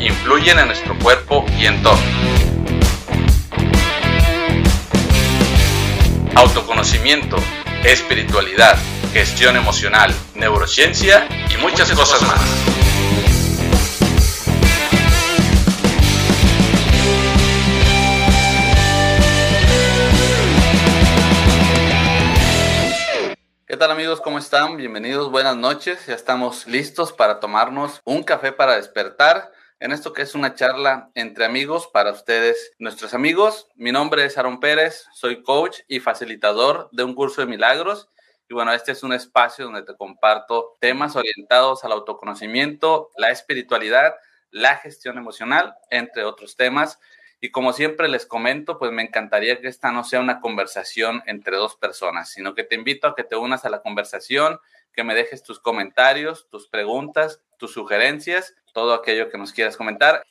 influyen en nuestro cuerpo y entorno. Autoconocimiento, espiritualidad, gestión emocional, neurociencia y muchas cosas más. ¿Qué tal amigos? ¿Cómo están? Bienvenidos, buenas noches. Ya estamos listos para tomarnos un café para despertar en esto que es una charla entre amigos para ustedes, nuestros amigos. Mi nombre es Aaron Pérez, soy coach y facilitador de un curso de milagros. Y bueno, este es un espacio donde te comparto temas orientados al autoconocimiento, la espiritualidad, la gestión emocional, entre otros temas. Y como siempre les comento, pues me encantaría que esta no sea una conversación entre dos personas, sino que te invito a que te unas a la conversación, que me dejes tus comentarios, tus preguntas, tus sugerencias, todo aquello que nos quieras comentar.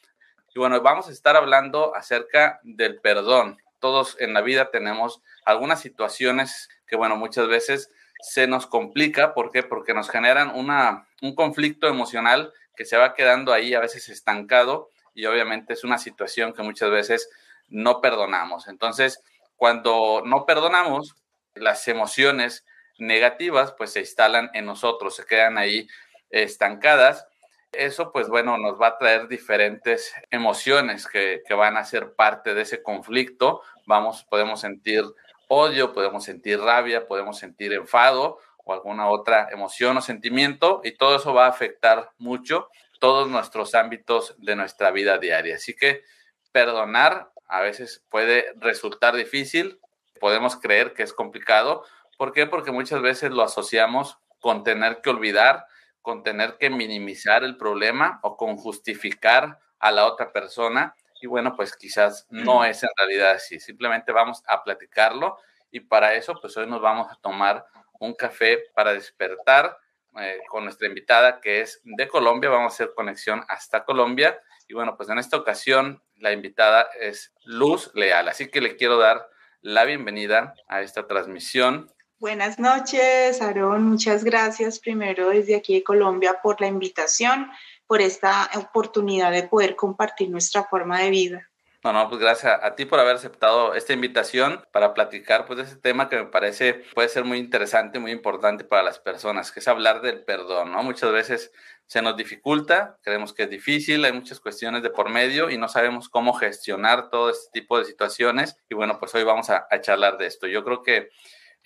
Y bueno, vamos a estar hablando acerca del perdón. Todos en la vida tenemos algunas situaciones que, bueno, muchas veces se nos complica. ¿Por qué? Porque nos generan una, un conflicto emocional que se va quedando ahí a veces estancado y obviamente es una situación que muchas veces no perdonamos. Entonces, cuando no perdonamos, las emociones negativas pues se instalan en nosotros, se quedan ahí estancadas. Eso pues bueno, nos va a traer diferentes emociones que, que van a ser parte de ese conflicto. Vamos, podemos sentir odio, podemos sentir rabia, podemos sentir enfado o alguna otra emoción o sentimiento y todo eso va a afectar mucho todos nuestros ámbitos de nuestra vida diaria. Así que perdonar a veces puede resultar difícil, podemos creer que es complicado. ¿Por qué? Porque muchas veces lo asociamos con tener que olvidar, con tener que minimizar el problema o con justificar a la otra persona. Y bueno, pues quizás no es en realidad así. Simplemente vamos a platicarlo y para eso, pues hoy nos vamos a tomar un café para despertar eh, con nuestra invitada que es de Colombia. Vamos a hacer conexión hasta Colombia. Y bueno, pues en esta ocasión la invitada es Luz Leal. Así que le quiero dar la bienvenida a esta transmisión. Buenas noches, Aarón. Muchas gracias primero desde aquí de Colombia por la invitación, por esta oportunidad de poder compartir nuestra forma de vida. No, no, pues gracias a ti por haber aceptado esta invitación para platicar pues de ese tema que me parece puede ser muy interesante, muy importante para las personas, que es hablar del perdón, ¿no? Muchas veces se nos dificulta, creemos que es difícil, hay muchas cuestiones de por medio y no sabemos cómo gestionar todo este tipo de situaciones y bueno, pues hoy vamos a, charlar de esto. Yo creo que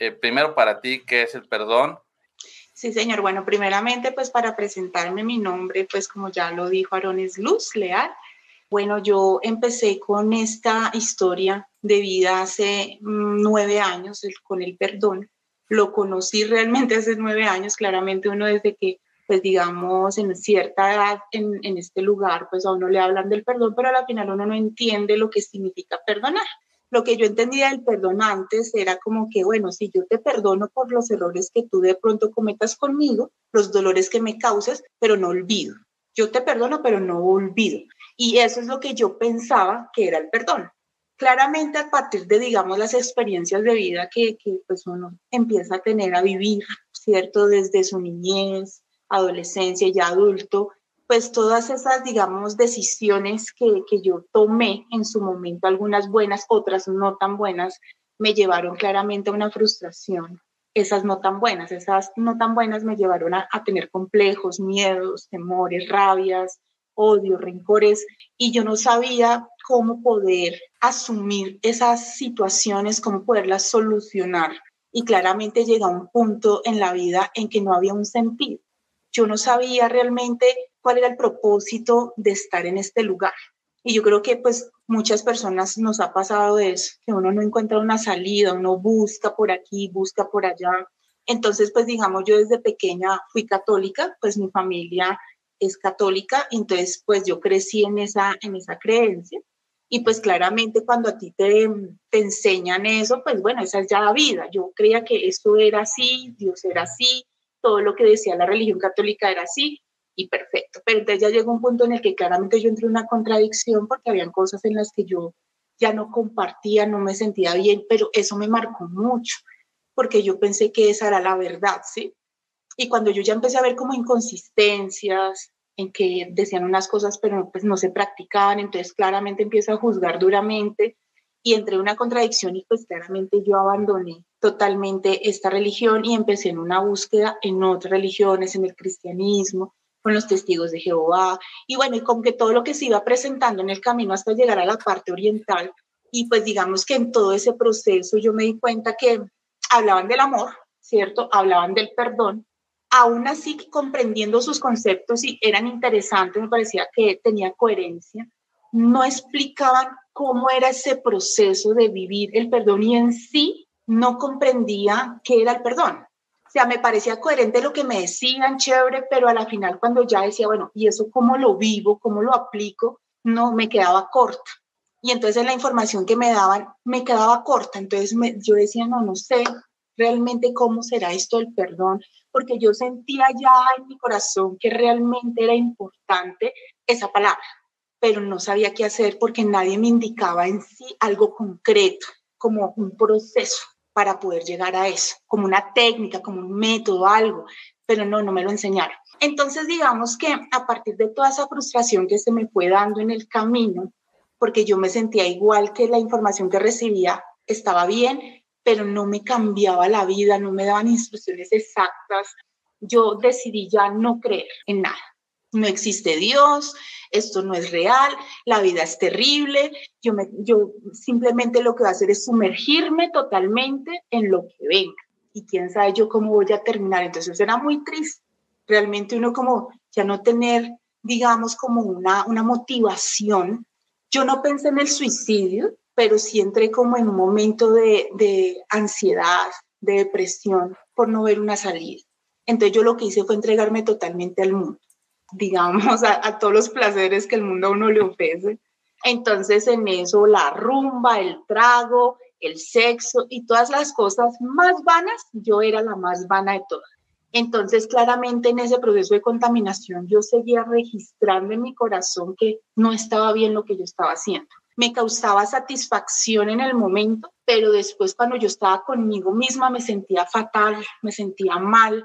eh, primero para ti, ¿qué es el perdón? Sí, señor. Bueno, primeramente, pues para presentarme mi nombre, pues como ya lo dijo Aaron, es Luz Leal. Bueno, yo empecé con esta historia de vida hace mm, nueve años con el perdón. Lo conocí realmente hace nueve años, claramente uno desde que, pues digamos, en cierta edad en, en este lugar, pues a uno le hablan del perdón, pero al final uno no entiende lo que significa perdonar. Lo que yo entendía del perdón antes era como que, bueno, si yo te perdono por los errores que tú de pronto cometas conmigo, los dolores que me causes, pero no olvido. Yo te perdono, pero no olvido. Y eso es lo que yo pensaba que era el perdón. Claramente a partir de, digamos, las experiencias de vida que, que pues uno empieza a tener, a vivir, ¿cierto? Desde su niñez, adolescencia y adulto, pues todas esas, digamos, decisiones que, que yo tomé en su momento, algunas buenas, otras no tan buenas, me llevaron claramente a una frustración. Esas no tan buenas, esas no tan buenas me llevaron a, a tener complejos, miedos, temores, rabias, odio, rencores, y yo no sabía cómo poder asumir esas situaciones, cómo poderlas solucionar. Y claramente llega un punto en la vida en que no había un sentido. Yo no sabía realmente cuál era el propósito de estar en este lugar. Y yo creo que pues muchas personas nos ha pasado eso, que uno no encuentra una salida, uno busca por aquí, busca por allá. Entonces, pues digamos, yo desde pequeña fui católica, pues mi familia es católica, entonces pues yo crecí en esa, en esa creencia. Y pues claramente cuando a ti te, te enseñan eso, pues bueno, esa es ya la vida. Yo creía que esto era así, Dios era así, todo lo que decía la religión católica era así y perfecto. Pero entonces ya llegó un punto en el que claramente yo entré en una contradicción porque habían cosas en las que yo ya no compartía, no me sentía bien, pero eso me marcó mucho porque yo pensé que esa era la verdad, ¿sí? Y cuando yo ya empecé a ver como inconsistencias, en que decían unas cosas pero pues no se practicaban, entonces claramente empiezo a juzgar duramente y entré en una contradicción y pues claramente yo abandoné totalmente esta religión y empecé en una búsqueda en otras religiones, en el cristianismo, con los testigos de Jehová y bueno, y como que todo lo que se iba presentando en el camino hasta llegar a la parte oriental y pues digamos que en todo ese proceso yo me di cuenta que hablaban del amor, ¿cierto? Hablaban del perdón, aún así comprendiendo sus conceptos y eran interesantes, me parecía que tenía coherencia, no explicaban cómo era ese proceso de vivir el perdón y en sí no comprendía qué era el perdón. O sea, me parecía coherente lo que me decían, chévere, pero a la final cuando ya decía, bueno, ¿y eso cómo lo vivo, cómo lo aplico? No, me quedaba corta. Y entonces la información que me daban me quedaba corta. Entonces yo decía, no, no sé realmente cómo será esto el perdón, porque yo sentía ya en mi corazón que realmente era importante esa palabra, pero no sabía qué hacer porque nadie me indicaba en sí algo concreto, como un proceso para poder llegar a eso, como una técnica, como un método, algo, pero no, no me lo enseñaron. Entonces, digamos que a partir de toda esa frustración que se me fue dando en el camino, porque yo me sentía igual que la información que recibía estaba bien, pero no me cambiaba la vida, no me daban instrucciones exactas. Yo decidí ya no creer en nada. No existe Dios, esto no es real, la vida es terrible. Yo, yo simplemente lo que voy a hacer es sumergirme totalmente en lo que venga. Y quién sabe yo cómo voy a terminar. Entonces era muy triste. Realmente uno como ya no tener, digamos, como una, una motivación. Yo no pensé en el suicidio, pero sí entré como en un momento de, ansiedad, de depresión por no ver una salida. Entonces yo lo que hice fue entregarme totalmente al mundo, digamos, a, todos los placeres que el mundo a uno le ofrece. Entonces en eso la rumba, el trago, el sexo y todas las cosas más vanas, yo era la más vana de todas. Entonces, claramente en ese proceso de contaminación, yo seguía registrando en mi corazón que no estaba bien lo que yo estaba haciendo me causaba satisfacción en el momento, pero después cuando yo estaba conmigo misma me sentía fatal, me sentía mal.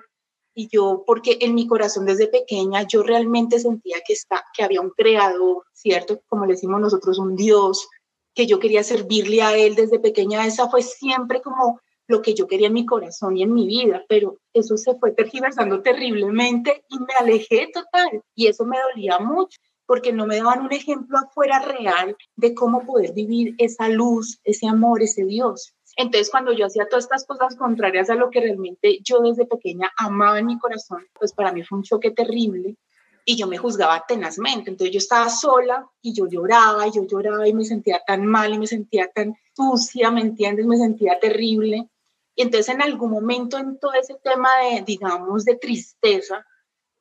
Y yo, porque en mi corazón desde pequeña yo realmente sentía que, está, que había un creador, ¿cierto? Como le decimos nosotros, un Dios, que yo quería servirle a Él desde pequeña. Esa fue siempre como lo que yo quería en mi corazón y en mi vida, pero eso se fue tergiversando terriblemente y me alejé total. Y eso me dolía mucho porque no me daban un ejemplo afuera real de cómo poder vivir esa luz, ese amor, ese Dios. Entonces, cuando yo hacía todas estas cosas contrarias a lo que realmente yo desde pequeña amaba en mi corazón, pues para mí fue un choque terrible y yo me juzgaba tenazmente. Entonces, yo estaba sola y yo lloraba y yo lloraba y me sentía tan mal y me sentía tan sucia, ¿me entiendes? Me sentía terrible. Y entonces, en algún momento en todo ese tema de, digamos, de tristeza,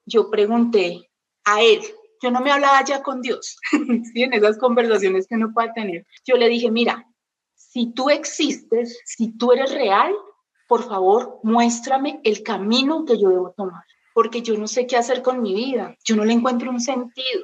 yo pregunté a él, yo no me hablaba ya con Dios, ¿sí? en esas conversaciones que uno puede tener. Yo le dije, mira, si tú existes, si tú eres real, por favor, muéstrame el camino que yo debo tomar, porque yo no sé qué hacer con mi vida, yo no le encuentro un sentido.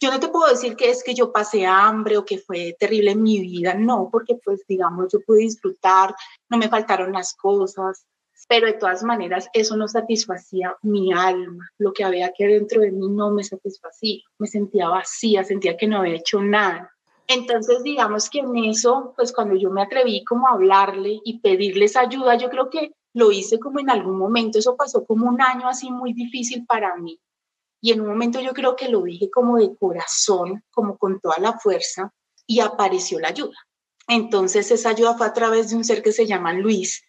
Yo no te puedo decir que es que yo pasé hambre o que fue terrible en mi vida, no, porque pues digamos, yo pude disfrutar, no me faltaron las cosas, pero de todas maneras eso no satisfacía mi alma, lo que había que dentro de mí no me satisfacía, me sentía vacía, sentía que no había hecho nada. Entonces, digamos que en eso, pues cuando yo me atreví como a hablarle y pedirles ayuda, yo creo que lo hice como en algún momento, eso pasó como un año así muy difícil para mí. Y en un momento yo creo que lo dije como de corazón, como con toda la fuerza, y apareció la ayuda. Entonces esa ayuda fue a través de un ser que se llama Luis,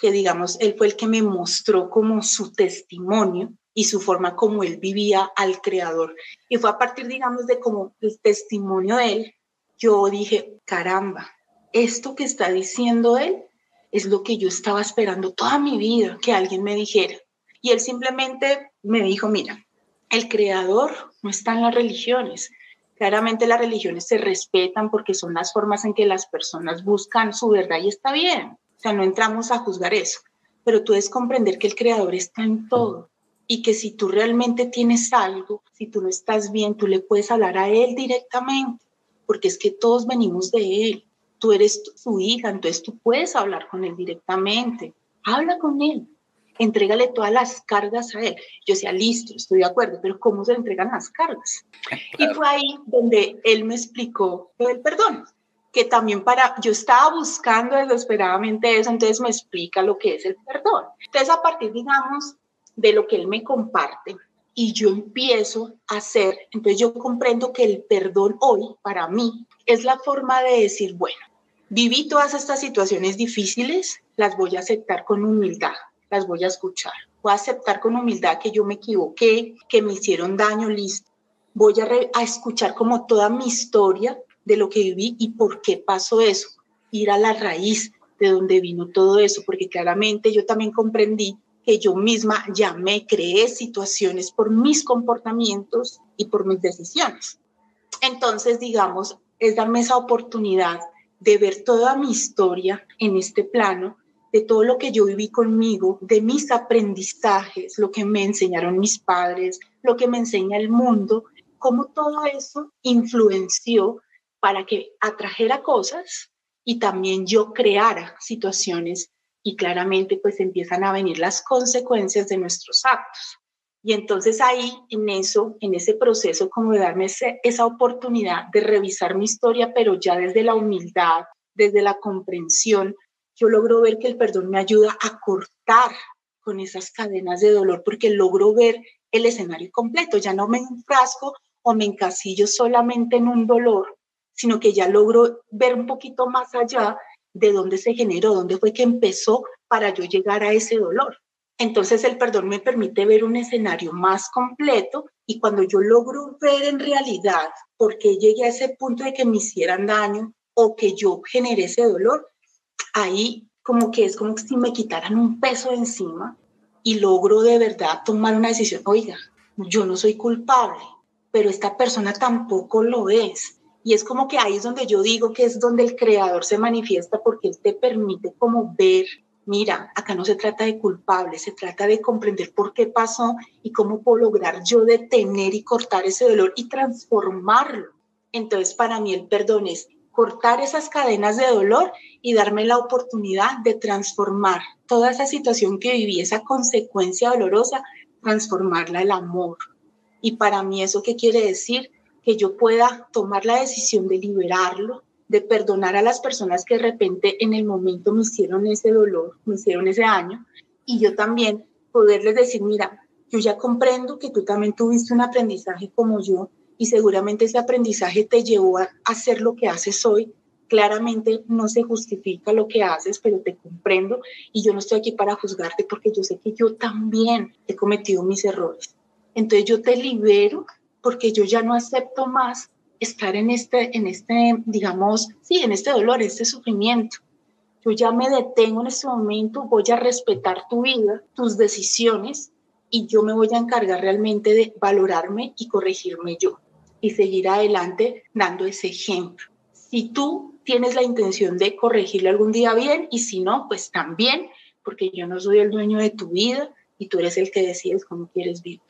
que digamos, él fue el que me mostró como su testimonio y su forma como él vivía al creador. Y fue a partir, digamos, de como el testimonio de él, yo dije, caramba, esto que está diciendo él es lo que yo estaba esperando toda mi vida que alguien me dijera. Y él simplemente me dijo, mira, El creador no está en las religiones. Claramente las religiones se respetan porque son las formas en que las personas buscan su verdad y está bien. O sea, no entramos a juzgar eso, pero tú debes comprender que el creador está en todo y que si tú realmente tienes algo, si tú no estás bien, tú le puedes hablar a él directamente, porque es que todos venimos de él. Tú eres su hija, entonces tú puedes hablar con él directamente. Habla con él, entrégale todas las cargas a él. Yo decía, listo, estoy de acuerdo, pero ¿cómo se le entregan las cargas? Y fue ahí donde él me explicó lo del perdón, que también para, yo estaba buscando desesperadamente eso, entonces me explica lo que es el perdón. Entonces, a partir, digamos, de lo que él me comparte y yo empiezo a hacer, entonces yo comprendo que el perdón hoy, para mí, es la forma de decir, bueno, viví todas estas situaciones difíciles, las voy a aceptar con humildad las voy a escuchar. Voy a aceptar con humildad que yo me equivoqué, que me hicieron daño, listo. Voy a, escuchar como toda mi historia de lo que viví y por qué pasó eso. Ir a la raíz de donde vino todo eso, porque claramente yo también comprendí que yo misma ya me creé situaciones por mis comportamientos y por mis decisiones. Entonces, digamos, es darme esa oportunidad de ver toda mi historia en este plano de todo lo que yo viví conmigo, de mis aprendizajes, lo que me enseñaron mis padres, lo que me enseña el mundo, cómo todo eso influenció para que atrajera cosas y también yo creara situaciones y claramente pues empiezan a venir las consecuencias de nuestros actos. Y entonces ahí, en eso, en ese proceso, como de darme esa oportunidad de revisar mi historia, pero ya desde la humildad, desde la comprensión, yo logro ver que el perdón me ayuda a cortar con esas cadenas de dolor porque logro ver el escenario completo, ya no me enfrasco o me encasillo solamente en un dolor, sino que ya logro ver un poquito más allá de dónde se generó, dónde fue que empezó para yo llegar a ese dolor. Entonces el perdón me permite ver un escenario más completo y cuando yo logro ver en realidad por qué llegué a ese punto de que me hicieran daño o que yo generé ese dolor, ahí como que es como si me quitaran un peso encima y logro de verdad tomar una decisión, oiga, yo no soy culpable, pero esta persona tampoco lo es. Y es como que ahí es donde yo digo que es donde el creador se manifiesta porque él te permite como ver, mira, acá no se trata de culpable, se trata de comprender por qué pasó y cómo puedo lograr yo detener y cortar ese dolor y transformarlo. Entonces para mí el perdón es cortar esas cadenas de dolor y darme la oportunidad de transformar toda esa situación que viví, esa consecuencia dolorosa, transformarla el amor. Y para mí eso qué quiere decir? Que yo pueda tomar la decisión de liberarlo, de perdonar a las personas que de repente en el momento me hicieron ese dolor, me hicieron ese daño, y yo también poderles decir, mira, yo ya comprendo que tú también tuviste un aprendizaje como yo, y seguramente ese aprendizaje te llevó a hacer lo que haces hoy. Claramente no se justifica lo que haces, pero te comprendo y yo no estoy aquí para juzgarte porque yo sé que yo también he cometido mis errores. Entonces yo te libero porque yo ya no acepto más estar en este, en este, digamos, sí, en este dolor, este sufrimiento. Yo ya me detengo en este momento, voy a respetar tu vida, tus decisiones y yo me voy a encargar realmente de valorarme y corregirme yo y seguir adelante dando ese ejemplo. Si tú tienes la intención de corregirle algún día bien y si no, pues también, porque yo no soy el dueño de tu vida y tú eres el que decides cómo quieres vivir.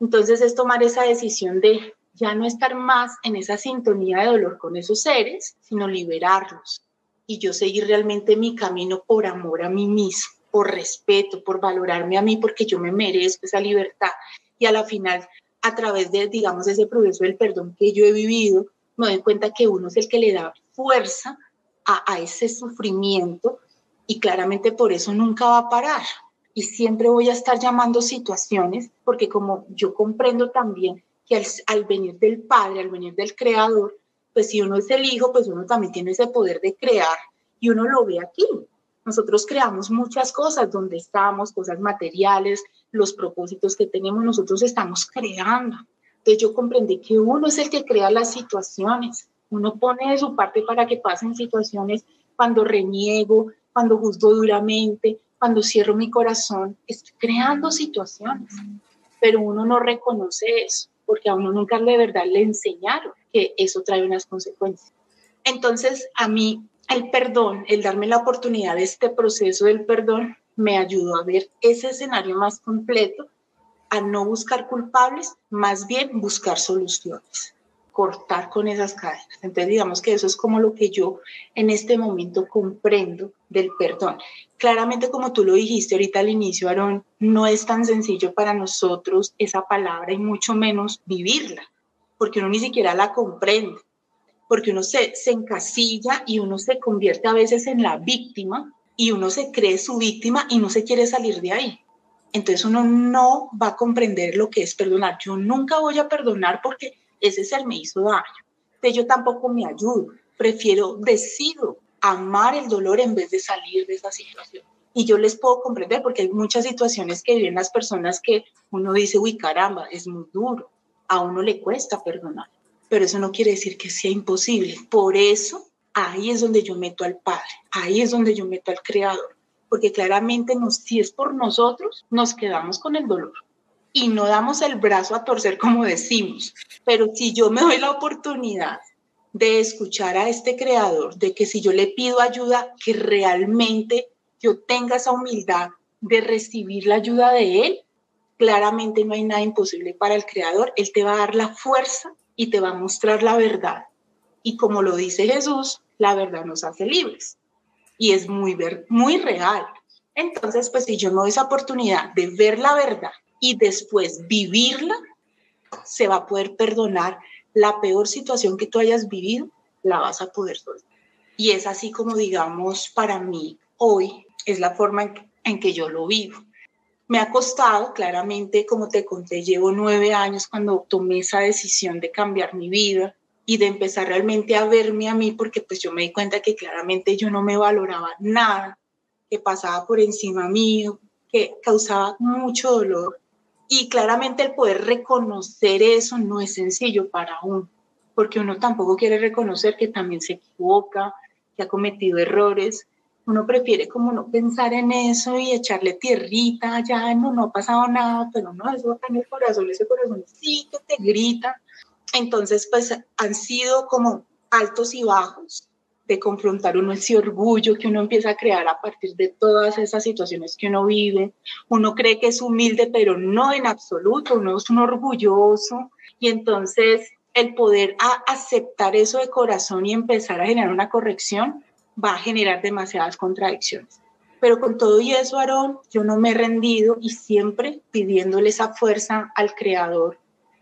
Entonces es tomar esa decisión de ya no estar más en esa sintonía de dolor con esos seres, sino liberarlos y yo seguir realmente mi camino por amor a mí mismo, por respeto, por valorarme a mí, porque yo me merezco esa libertad. Y a la final a través de, digamos, ese proceso del perdón que yo he vivido, me doy cuenta que uno es el que le da fuerza a, ese sufrimiento y claramente por eso nunca va a parar. Y siempre voy a estar llamando situaciones, porque como yo comprendo también que al, venir del Padre, al venir del Creador, pues si uno es el Hijo, pues uno también tiene ese poder de crear y uno lo ve aquí. Nosotros creamos muchas cosas donde estamos, cosas materiales, los propósitos que tenemos, nosotros estamos creando. Entonces yo comprendí que uno es el que crea las situaciones. Uno pone de su parte para que pasen situaciones cuando reniego, cuando juzgo duramente, cuando cierro mi corazón. Estoy creando situaciones. pero uno no reconoce eso, porque a uno nunca de verdad le enseñaron que eso trae unas consecuencias. Entonces, a mí el perdón, el darme la oportunidad de este proceso del perdón, me ayudó a ver ese escenario más completo, a no buscar culpables, más bien buscar soluciones cortar con esas cadenas. Entonces, digamos que eso es como lo que yo en este momento comprendo del perdón. Claramente, como tú lo dijiste ahorita al inicio, Aarón, no es tan sencillo para nosotros esa palabra y mucho menos vivirla, porque uno ni siquiera la comprende, porque uno se, se encasilla y uno se convierte a veces en la víctima y uno se cree su víctima y no se quiere salir de ahí. Entonces uno no va a comprender lo que es perdonar. Yo nunca voy a perdonar porque ese ser me hizo daño. Entonces yo tampoco me ayudo, prefiero, decido amar el dolor en vez de salir de esa situación. Y yo les puedo comprender porque hay muchas situaciones que viven las personas que uno dice, uy, caramba, es muy duro, a uno le cuesta perdonar, pero eso no quiere decir que sea imposible. Por eso, ahí es donde yo meto al Padre, ahí es donde yo meto al Creador, porque claramente nos, si es por nosotros, nos quedamos con el dolor y no damos el brazo a torcer como decimos. Pero si yo me doy la oportunidad de escuchar a este creador, de que si yo le pido ayuda, que realmente yo tenga esa humildad de recibir la ayuda de él, claramente no hay nada imposible para el creador. Él te va a dar la fuerza y te va a mostrar la verdad. Y como lo dice Jesús, la verdad nos hace libres. Y es muy, muy real. Entonces, pues si yo me doy esa oportunidad de ver la verdad y después vivirla, se va a poder perdonar la peor situación que tú hayas vivido, la vas a poder soltar. Y es así como, digamos, para mí hoy es la forma en que, yo lo vivo. Me ha costado, claramente, como te conté, llevo nueve años cuando tomé esa decisión de cambiar mi vida y de empezar realmente a verme a mí, porque pues yo me di cuenta que claramente yo no me valoraba nada, que pasaba por encima mío, que causaba mucho dolor y claramente el poder reconocer eso no es sencillo para uno, porque uno tampoco quiere reconocer que también se equivoca, que ha cometido errores. Uno prefiere como no pensar en eso y echarle tierrita, ya no, no ha pasado nada, pero no, eso va en el corazón, ese corazón sí que te grita. Entonces, pues han sido como altos y bajos, de confrontar uno ese orgullo que uno empieza a crear a partir de todas esas situaciones que uno vive. Uno cree que es humilde, pero no en absoluto, uno es un orgulloso. Y entonces el poder aceptar eso de corazón y empezar a generar una corrección va a generar demasiadas contradicciones. Pero con todo y eso, Aarón, yo no me he rendido y siempre pidiéndole esa fuerza al Creador,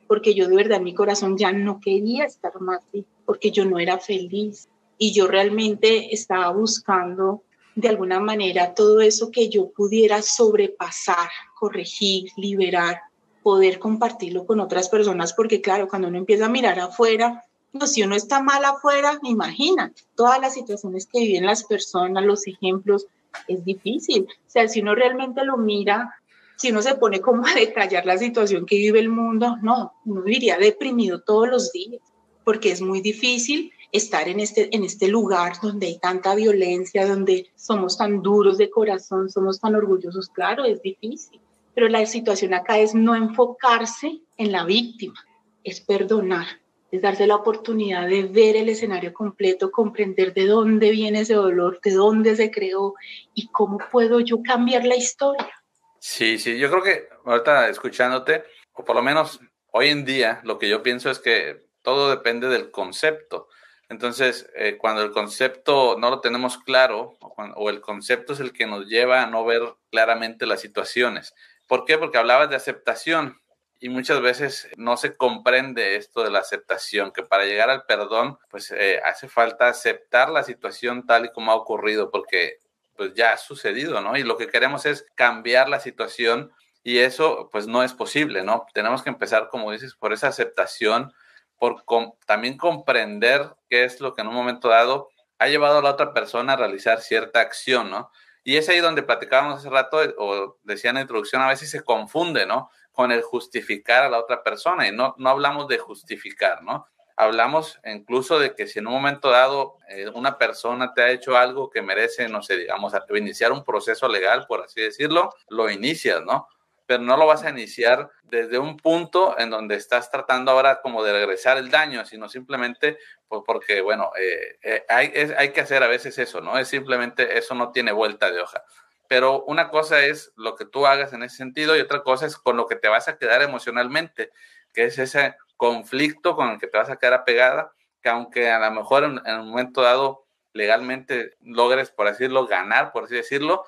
porque yo de verdad en mi corazón ya no quería estar más porque yo no era feliz y yo realmente estaba buscando de alguna manera todo eso que yo pudiera sobrepasar, corregir, liberar, poder compartirlo con otras personas, porque claro, cuando uno empieza a mirar afuera, pues si uno está mal afuera, imagina todas las situaciones que viven las personas, los ejemplos, es difícil. O sea, si uno realmente lo mira, si uno se pone como a detallar la situación que vive el mundo, no, uno viviría deprimido todos los días, porque es muy difícil estar en este, en este lugar donde hay tanta violencia, donde somos tan duros de corazón, somos tan orgullosos, claro, es difícil. Pero la situación acá es no enfocarse en la víctima, es perdonar, es darse la oportunidad de ver el escenario completo, comprender de dónde viene ese dolor, de dónde se creó y cómo puedo yo cambiar la historia. Sí, sí, yo creo que ahorita escuchándote, o por lo menos hoy en día, lo que yo pienso es que todo depende del concepto. Entonces, eh, cuando el concepto no lo tenemos claro, o, el concepto es el que nos lleva a no ver claramente las situaciones. ¿Por qué? Porque hablabas de aceptación y muchas veces no se comprende esto de la aceptación, que para llegar al perdón, pues eh, hace falta aceptar la situación tal y como ha ocurrido, porque pues ya ha sucedido, ¿no? Y lo que queremos es cambiar la situación y eso pues no es posible, ¿no? Tenemos que empezar, como dices, por esa aceptación por también comprender qué es lo que en un momento dado ha llevado a la otra persona a realizar cierta acción, ¿no? Y es ahí donde platicábamos hace rato, o decía en la introducción, a veces se confunde, ¿no? Con el justificar a la otra persona y no, no hablamos de justificar, ¿no? Hablamos incluso de que si en un momento dado eh, una persona te ha hecho algo que merece, no sé, digamos, iniciar un proceso legal, por así decirlo, lo inicias, ¿no? Pero no lo vas a iniciar desde un punto en donde estás tratando ahora como de regresar el daño, sino simplemente pues porque, bueno, eh, eh, hay, hay que hacer a veces eso, ¿no? Es simplemente, eso no tiene vuelta de hoja. Pero una cosa es lo que tú hagas en ese sentido y otra cosa es con lo que te vas a quedar emocionalmente, que es ese conflicto con el que te vas a quedar apegada, que aunque a lo mejor en, en un momento dado legalmente logres, por así decirlo, ganar, por así decirlo,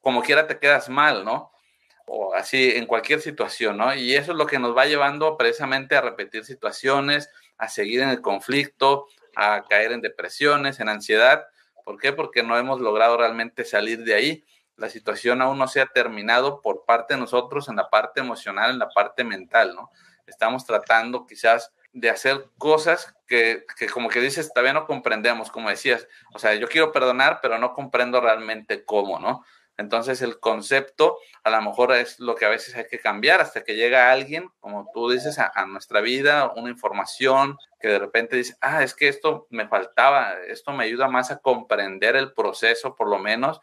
como quiera te quedas mal, ¿no? O así en cualquier situación, ¿no? Y eso es lo que nos va llevando precisamente a repetir situaciones, a seguir en el conflicto, a caer en depresiones, en ansiedad. ¿Por qué? Porque no hemos logrado realmente salir de ahí. La situación aún no se ha terminado por parte de nosotros en la parte emocional, en la parte mental, ¿no? Estamos tratando quizás de hacer cosas que, que, como que dices, todavía no comprendemos, como decías. O sea, yo quiero perdonar, pero no comprendo realmente cómo, ¿no? Entonces el concepto a lo mejor es lo que a veces hay que cambiar hasta que llega alguien, como tú dices, a, nuestra vida, una información que de repente dice, ah, es que esto me faltaba, esto me ayuda más a comprender el proceso por lo menos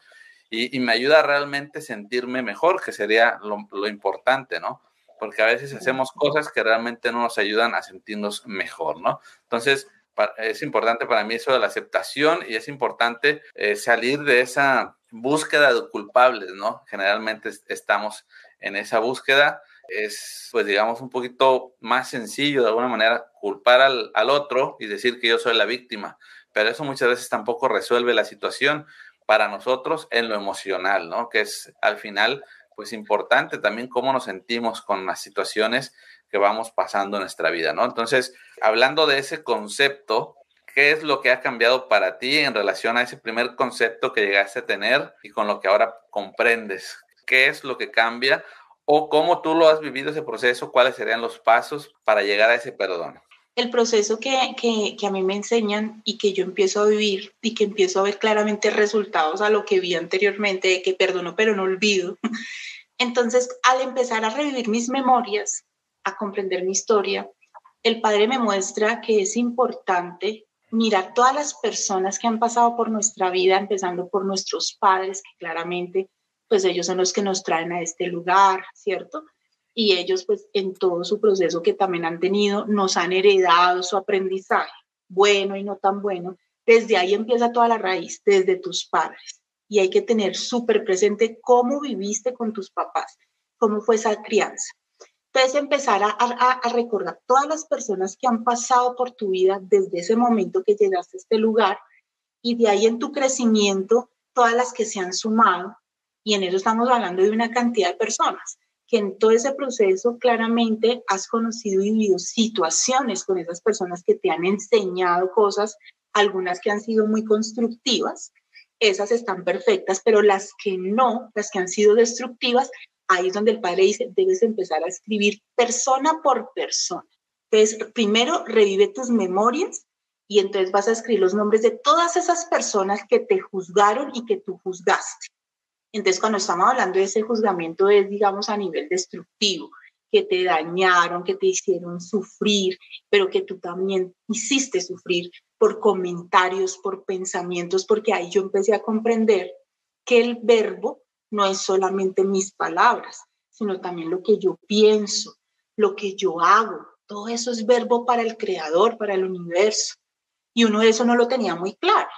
y, me ayuda a realmente sentirme mejor, que sería lo, lo importante, ¿no? Porque a veces hacemos cosas que realmente no nos ayudan a sentirnos mejor, ¿no? Entonces, es importante para mí eso de la aceptación y es importante eh, salir de esa búsqueda de culpables, ¿no? Generalmente estamos en esa búsqueda. Es, pues digamos, un poquito más sencillo de alguna manera culpar al, al otro y decir que yo soy la víctima, pero eso muchas veces tampoco resuelve la situación para nosotros en lo emocional, ¿no? Que es al final, pues importante también cómo nos sentimos con las situaciones que vamos pasando en nuestra vida, ¿no? Entonces, hablando de ese concepto, ¿qué es lo que ha cambiado para ti en relación a ese primer concepto que llegaste a tener y con lo que ahora comprendes? ¿Qué es lo que cambia o cómo tú lo has vivido ese proceso? ¿Cuáles serían los pasos para llegar a ese perdón? El proceso que, que, que a mí me enseñan y que yo empiezo a vivir y que empiezo a ver claramente resultados a lo que vi anteriormente, de que perdono pero no olvido. Entonces, al empezar a revivir mis memorias, a comprender mi historia, el Padre me muestra que es importante mirar todas las personas que han pasado por nuestra vida, empezando por nuestros padres, que claramente, pues ellos son los que nos traen a este lugar, ¿cierto? Y ellos, pues en todo su proceso que también han tenido, nos han heredado su aprendizaje, bueno y no tan bueno. Desde ahí empieza toda la raíz, desde tus padres. Y hay que tener súper presente cómo viviste con tus papás, cómo fue esa crianza. Entonces empezar a, a, recordar todas las personas que han pasado por tu vida desde ese momento que llegaste a este lugar y de ahí en tu crecimiento todas las que se han sumado. Y en eso estamos hablando de una cantidad de personas que en todo ese proceso claramente has conocido y vivido situaciones con esas personas que te han enseñado cosas, algunas que han sido muy constructivas, esas están perfectas, pero las que no, las que han sido destructivas, ahí es donde el padre dice, debes empezar a escribir persona por persona. Entonces, primero revive tus memorias y entonces vas a escribir los nombres de todas esas personas que te juzgaron y que tú juzgaste. Entonces, cuando estamos hablando de ese juzgamiento es, digamos, a nivel destructivo, que te dañaron, que te hicieron sufrir, pero que tú también hiciste sufrir por comentarios, por pensamientos, porque ahí yo empecé a comprender que el verbo no es solamente mis palabras, sino también lo que yo pienso, lo que yo hago. Todo eso es verbo para el creador, para el universo. Y uno de eso no lo tenía muy claro.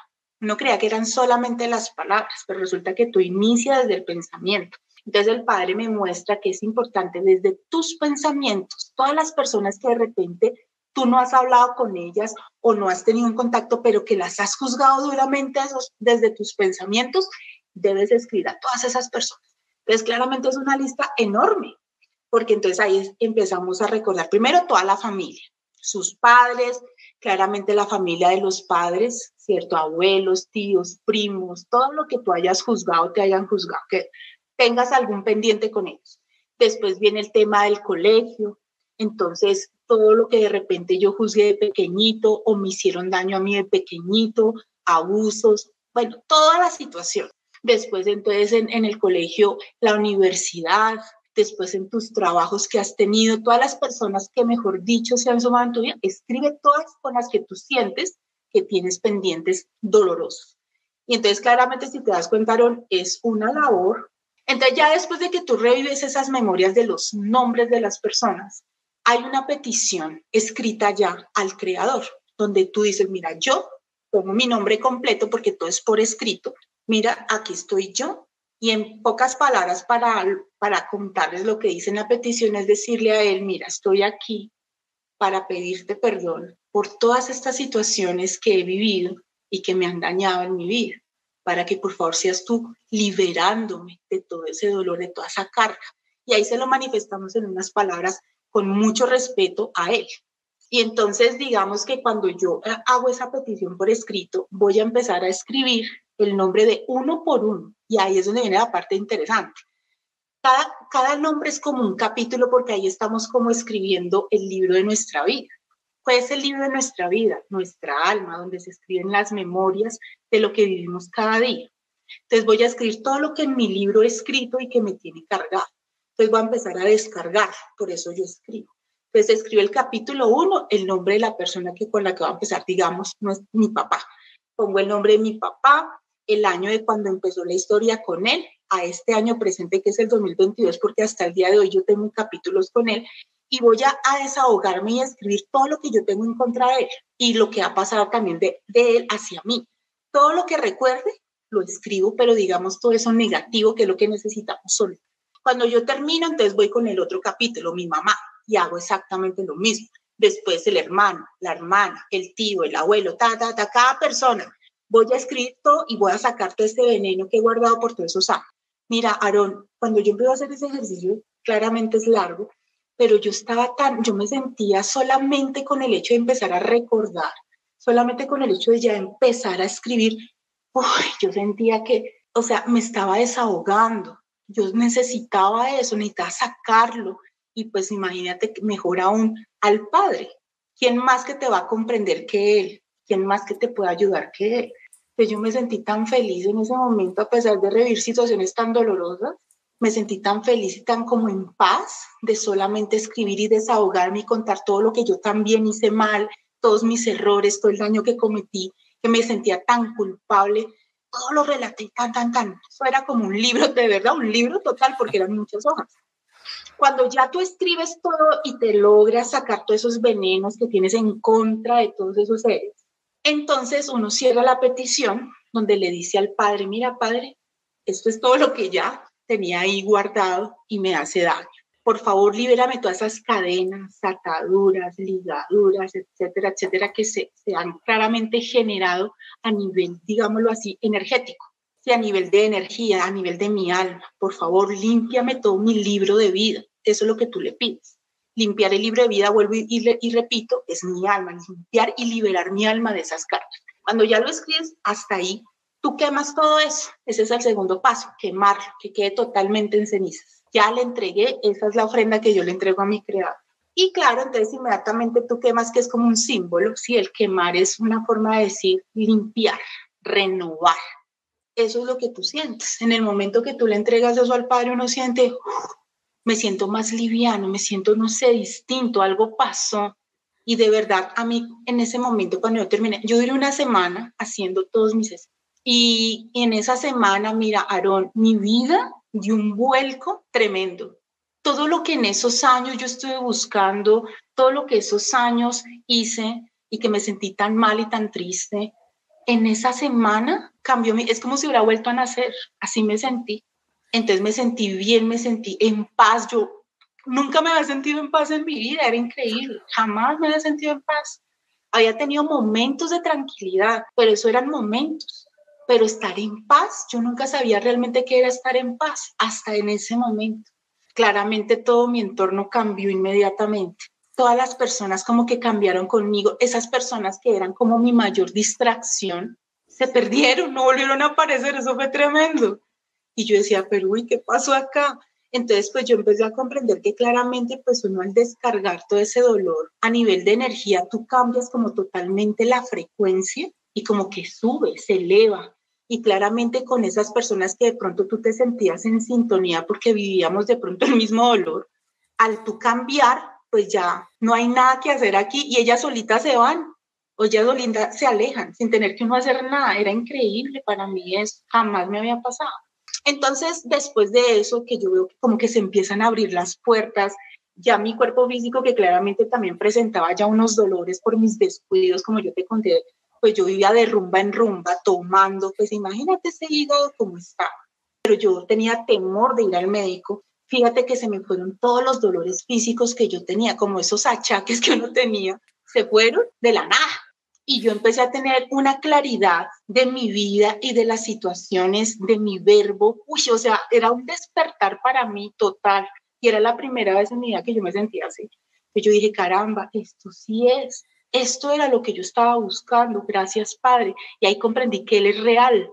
Uno creía que eran solamente las palabras, pero resulta que tú inicias desde el pensamiento. Entonces el Padre me muestra que es importante desde tus pensamientos, todas las personas que de repente tú no has hablado con ellas o no has tenido un contacto, pero que las has juzgado duramente desde tus pensamientos, debes escribir a todas esas personas. Entonces, claramente es una lista enorme, porque entonces ahí empezamos a recordar primero toda la familia, sus padres, claramente la familia de los padres, ¿cierto? Abuelos, tíos, primos, todo lo que tú hayas juzgado, te hayan juzgado, que tengas algún pendiente con ellos. Después viene el tema del colegio, entonces todo lo que de repente yo juzgué de pequeñito o me hicieron daño a mí de pequeñito, abusos, bueno, toda la situación después entonces en, el colegio, la universidad, después en tus trabajos que has tenido, todas las personas que, mejor dicho, se han sumado en tu vida, escribe todas con las que tú sientes que tienes pendientes dolorosos. Y entonces, claramente, si te das cuenta, Aaron, es una labor Entonces ya después de que tú revives esas memorias de los nombres de las personas, hay una petición escrita ya al creador, donde tú dices, mira, yo pongo mi nombre completo porque todo es por escrito, mira, aquí estoy yo. Y en pocas palabras para, para contarles lo que dice en la petición es decirle a él, mira, estoy aquí para pedirte perdón por todas estas situaciones que he vivido y que me han dañado en mi vida, para que por favor seas tú liberándome de todo ese dolor, de toda esa carga. Y ahí se lo manifestamos en unas palabras con mucho respeto a él. Y entonces digamos que cuando yo hago esa petición por escrito, voy a empezar a escribir el nombre de uno por uno. Y ahí es donde viene la parte interesante. Cada, cada nombre es como un capítulo porque ahí estamos como escribiendo el libro de nuestra vida. ¿Cuál es el libro de nuestra vida? Nuestra alma, donde se escriben las memorias de lo que vivimos cada día. Entonces voy a escribir todo lo que en mi libro he escrito y que me tiene cargado. Entonces voy a empezar a descargar, por eso yo escribo. Entonces escribo el capítulo 1, el nombre de la persona que, con la que va a empezar, digamos, no es mi papá. Pongo el nombre de mi papá, el año de cuando empezó la historia con él, a este año presente que es el 2022, porque hasta el día de hoy yo tengo capítulos con él, y voy a, desahogarme y a escribir todo lo que yo tengo en contra de él y lo que ha pasado también de, de él hacia mí. Todo lo que recuerde, lo escribo, pero digamos todo eso negativo, que es lo que necesitamos solo. Cuando yo termino, entonces voy con el otro capítulo, mi mamá, y hago exactamente lo mismo. Después el hermano, la hermana, el tío, el abuelo, ta, ta, ta, cada persona. Voy a escribir todo y voy a sacar todo este veneno que he guardado por todos esos años. Mira, Aarón, cuando yo empecé a hacer ese ejercicio, claramente es largo, pero yo estaba tan, yo me sentía solamente con el hecho de empezar a recordar, solamente con el hecho de ya empezar a escribir, uy, yo sentía que, o sea, me estaba desahogando, yo necesitaba eso, necesitaba sacarlo, y pues imagínate, mejor aún, al Padre, ¿quién más que te va a comprender que Él? ¿Quién más que te puede ayudar que Él? Que yo me sentí tan feliz en ese momento, a pesar de revivir situaciones tan dolorosas, me sentí tan feliz y tan como en paz de solamente escribir y desahogarme y contar todo lo que yo también hice mal, todos mis errores, todo el daño que cometí, que me sentía tan culpable. Todo lo relaté tan, tan, tan. Eso era como un libro, de verdad, un libro total, porque eran muchas hojas. Cuando ya tú escribes todo y te logras sacar todos esos venenos que tienes en contra de todos esos seres, entonces uno cierra la petición donde le dice al padre, mira padre, esto es todo lo que ya tenía ahí guardado y me hace daño. Por favor, libérame todas esas cadenas, ataduras, ligaduras, etcétera, etcétera, que se, han claramente generado a nivel, digámoslo así, energético. Si a nivel de energía, a nivel de mi alma, por favor, límpiame todo mi libro de vida. Eso es lo que tú le pides. Limpiar el libro vida, vuelvo y, repito, es mi alma, limpiar y liberar mi alma de esas cargas. Cuando ya lo escribes, hasta ahí Tú quemas todo eso. Ese es el segundo paso, quemar, que quede totalmente en cenizas. Ya le entregué, esa es la ofrenda que yo le entrego a mi creador. Y claro, entonces inmediatamente tú quemas, que es como un símbolo, si el quemar es una forma de decir limpiar, renovar. Eso es lo que tú sientes. En el momento que tú le entregas eso al Padre, uno siente, me siento más liviano, me siento, no sé, distinto, algo pasó. Y de verdad, a mí en ese momento, cuando yo terminé, yo duré una semana haciendo todos mis y en esa semana, mira, Aarón, mi vida dio un vuelco tremendo. Todo lo que en esos años yo estuve buscando, todo lo que esos años hice y que me sentí tan mal y tan triste, en esa semana cambió, es como si hubiera vuelto a nacer, así me sentí. Entonces me sentí bien, me sentí en paz. Yo nunca me había sentido en paz en mi vida, era increíble, jamás me había sentido en paz. Había tenido momentos de tranquilidad, pero eso eran momentos pero estar en paz, yo nunca sabía realmente qué era estar en paz hasta en ese momento. Claramente todo mi entorno cambió inmediatamente. Todas las personas como que cambiaron conmigo, esas personas que eran como mi mayor distracción, se perdieron, no volvieron a aparecer, eso fue tremendo. Y yo decía, pero uy, ¿qué pasó acá? Entonces, pues yo empecé a comprender que claramente, pues uno al descargar todo ese dolor a nivel de energía, tú cambias como totalmente la frecuencia y como que sube, se eleva. Y claramente con esas personas que de pronto tú te sentías en sintonía porque vivíamos de pronto el mismo dolor, al tú cambiar, pues ya no hay nada que hacer aquí y ellas solitas se van o ellas solitas se alejan sin tener que uno hacer nada. Era increíble para mí eso, jamás me había pasado. Entonces, después de eso, que yo veo como que se empiezan a abrir las puertas, ya mi cuerpo físico, que claramente también presentaba ya unos dolores por mis descuidos, como yo te conté, pues yo vivía de rumba en rumba, tomando, pues imagínate ese hígado como estaba. Pero yo tenía temor de ir al médico. Fíjate que se me fueron todos los dolores físicos que yo tenía, como esos achaques que uno tenía, se fueron de la nada y yo empecé a tener una claridad de mi vida y de las situaciones de mi verbo. Uy, o sea, era un despertar para mí total. Y era la primera vez en mi vida que yo me sentía así. Y yo dije, caramba, esto sí es. Esto era lo que yo estaba buscando. Gracias, Padre. Y ahí comprendí que Él es real.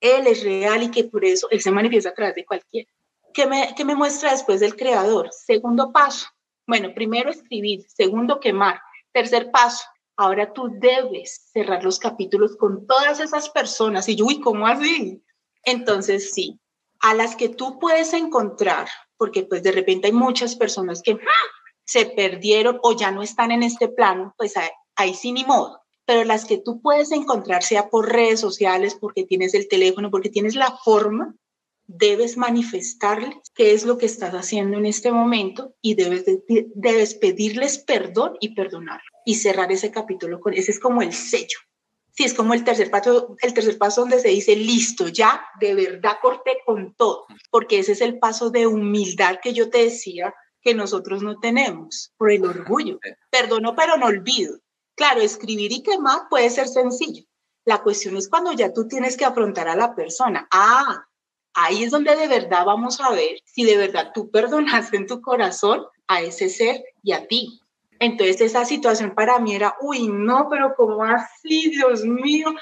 Él es real y que por eso Él se manifiesta a través de cualquiera. ¿Qué me, qué me muestra después del Creador? Segundo paso. Bueno, primero escribir. Segundo, quemar. Tercer paso, Ahora tú debes cerrar los capítulos con todas esas personas. Y yo, uy, ¿cómo así? Entonces, sí, a las que tú puedes encontrar, porque pues de repente hay muchas personas que ¡ah! se perdieron o ya no están en este plano, pues ahí, sí ni modo. Pero las que tú puedes encontrar, sea por redes sociales, porque tienes el teléfono, porque tienes la forma, debes manifestarles qué es lo que estás haciendo en este momento y debes, debes pedirles perdón y perdonar y cerrar ese capítulo con ese es como el sello. Sí, es como el tercer paso, el tercer paso donde se dice, listo, ya, de verdad corté con todo, porque ese es el paso de humildad que yo te decía que nosotros no tenemos, por el orgullo. Perdono, pero no olvido. Claro, escribir y quemar puede ser sencillo. La cuestión es cuando ya tú tienes que afrontar a la persona. Ah, ahí es donde de verdad vamos a ver si de verdad tú perdonaste en tu corazón a ese ser y a ti. Entonces esa situación para mí era, uy, no, pero ¿cómo así? Dios mío.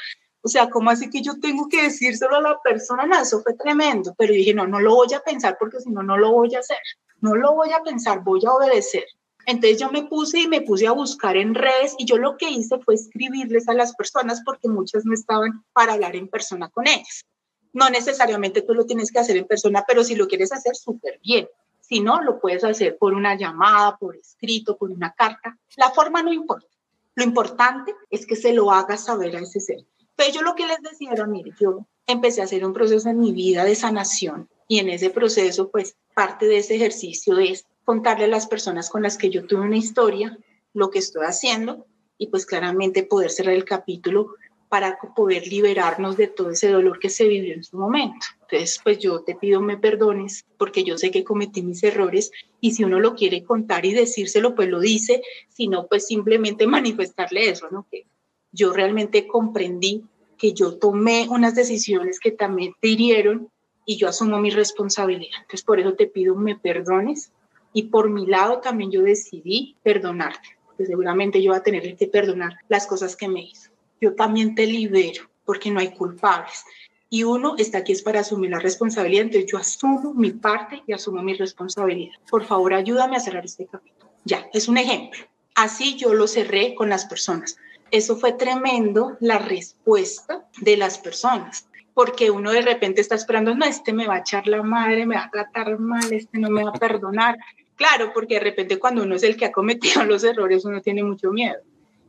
O sea, ¿cómo así que yo tengo que decírselo a la persona? No, eso fue tremendo. Pero dije, no, no lo voy a pensar porque si no, no lo voy a hacer. No lo voy a pensar, voy a obedecer. Entonces yo me puse y me puse a buscar en redes y yo lo que hice fue escribirles a las personas porque muchas no estaban para hablar en persona con ellas. No necesariamente tú lo tienes que hacer en persona, pero si lo quieres hacer, súper bien. Si no, lo puedes hacer por una llamada, por escrito, por una carta. La forma no importa. Lo importante es que se lo hagas saber a ese ser. Pero yo lo que les decía era, mire, yo empecé a hacer un proceso en mi vida de sanación y en ese proceso, pues parte de ese ejercicio es contarle a las personas con las que yo tuve una historia, lo que estoy haciendo y pues claramente poder cerrar el capítulo para poder liberarnos de todo ese dolor que se vivió en su momento. Entonces, pues yo te pido me perdones porque yo sé que cometí mis errores y si uno lo quiere contar y decírselo, pues lo dice, si no, pues simplemente manifestarle eso, ¿no? Que yo realmente comprendí que yo tomé unas decisiones que también te hirieron y yo asumo mi responsabilidad. Entonces, por eso te pido me perdones y por mi lado también yo decidí perdonarte, que seguramente yo voy a tener que perdonar las cosas que me hizo yo también te libero porque no hay culpables. Y uno está aquí es para asumir la responsabilidad, entonces yo asumo mi parte y asumo mi responsabilidad. Por favor, ayúdame a cerrar este capítulo. Ya, es un ejemplo. Así yo lo cerré con las personas. Eso fue tremendo la respuesta de las personas, porque uno de repente está esperando, no, este me va a echar la madre, me va a tratar mal, este no me va a perdonar. Claro, porque de repente cuando uno es el que ha cometido los errores, uno tiene mucho miedo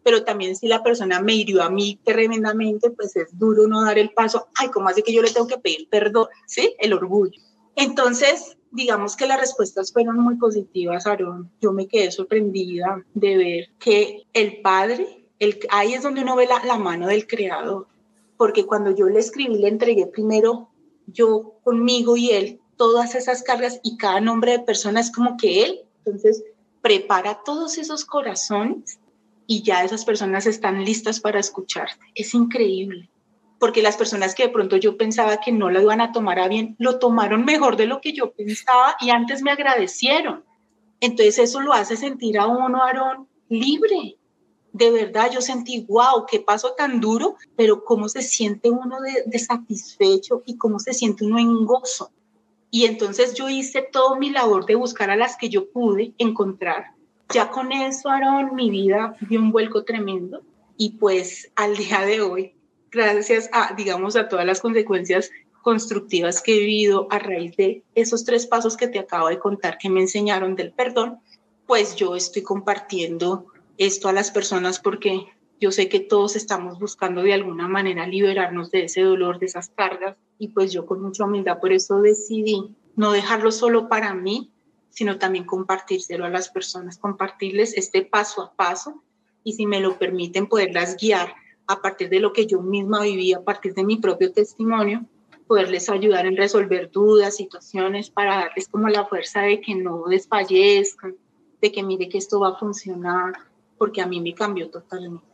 pero también si la persona me hirió a mí tremendamente, pues es duro no dar el paso, ay, ¿cómo hace que yo le tengo que pedir perdón? ¿Sí? El orgullo. Entonces, digamos que las respuestas fueron muy positivas, Aaron. Yo me quedé sorprendida de ver que el padre, el, ahí es donde uno ve la, la mano del creador, porque cuando yo le escribí, le entregué primero yo conmigo y él todas esas cargas y cada nombre de persona es como que él, entonces prepara todos esos corazones y ya esas personas están listas para escucharte. Es increíble, porque las personas que de pronto yo pensaba que no lo iban a tomar a bien, lo tomaron mejor de lo que yo pensaba y antes me agradecieron. Entonces eso lo hace sentir a uno, Aarón, libre. De verdad, yo sentí, wow, qué paso tan duro, pero cómo se siente uno de, de satisfecho y cómo se siente uno en gozo. Y entonces yo hice todo mi labor de buscar a las que yo pude encontrar ya con eso, Aaron, mi vida dio un vuelco tremendo y pues al día de hoy, gracias a, digamos, a todas las consecuencias constructivas que he vivido a raíz de esos tres pasos que te acabo de contar que me enseñaron del perdón, pues yo estoy compartiendo esto a las personas porque Yo sé que todos estamos buscando de alguna manera liberarnos de ese dolor, de esas cargas, y pues yo con mucha humildad por eso decidí no dejarlo solo para mí, sino también compartírselo a las personas, compartirles este paso a paso y si me lo permiten poderlas guiar a partir de lo que yo misma viví, a partir de mi propio testimonio, poderles ayudar en resolver dudas, situaciones, para darles como la fuerza de que no desfallezcan, de que mire que esto va a funcionar, porque a mí me cambió totalmente.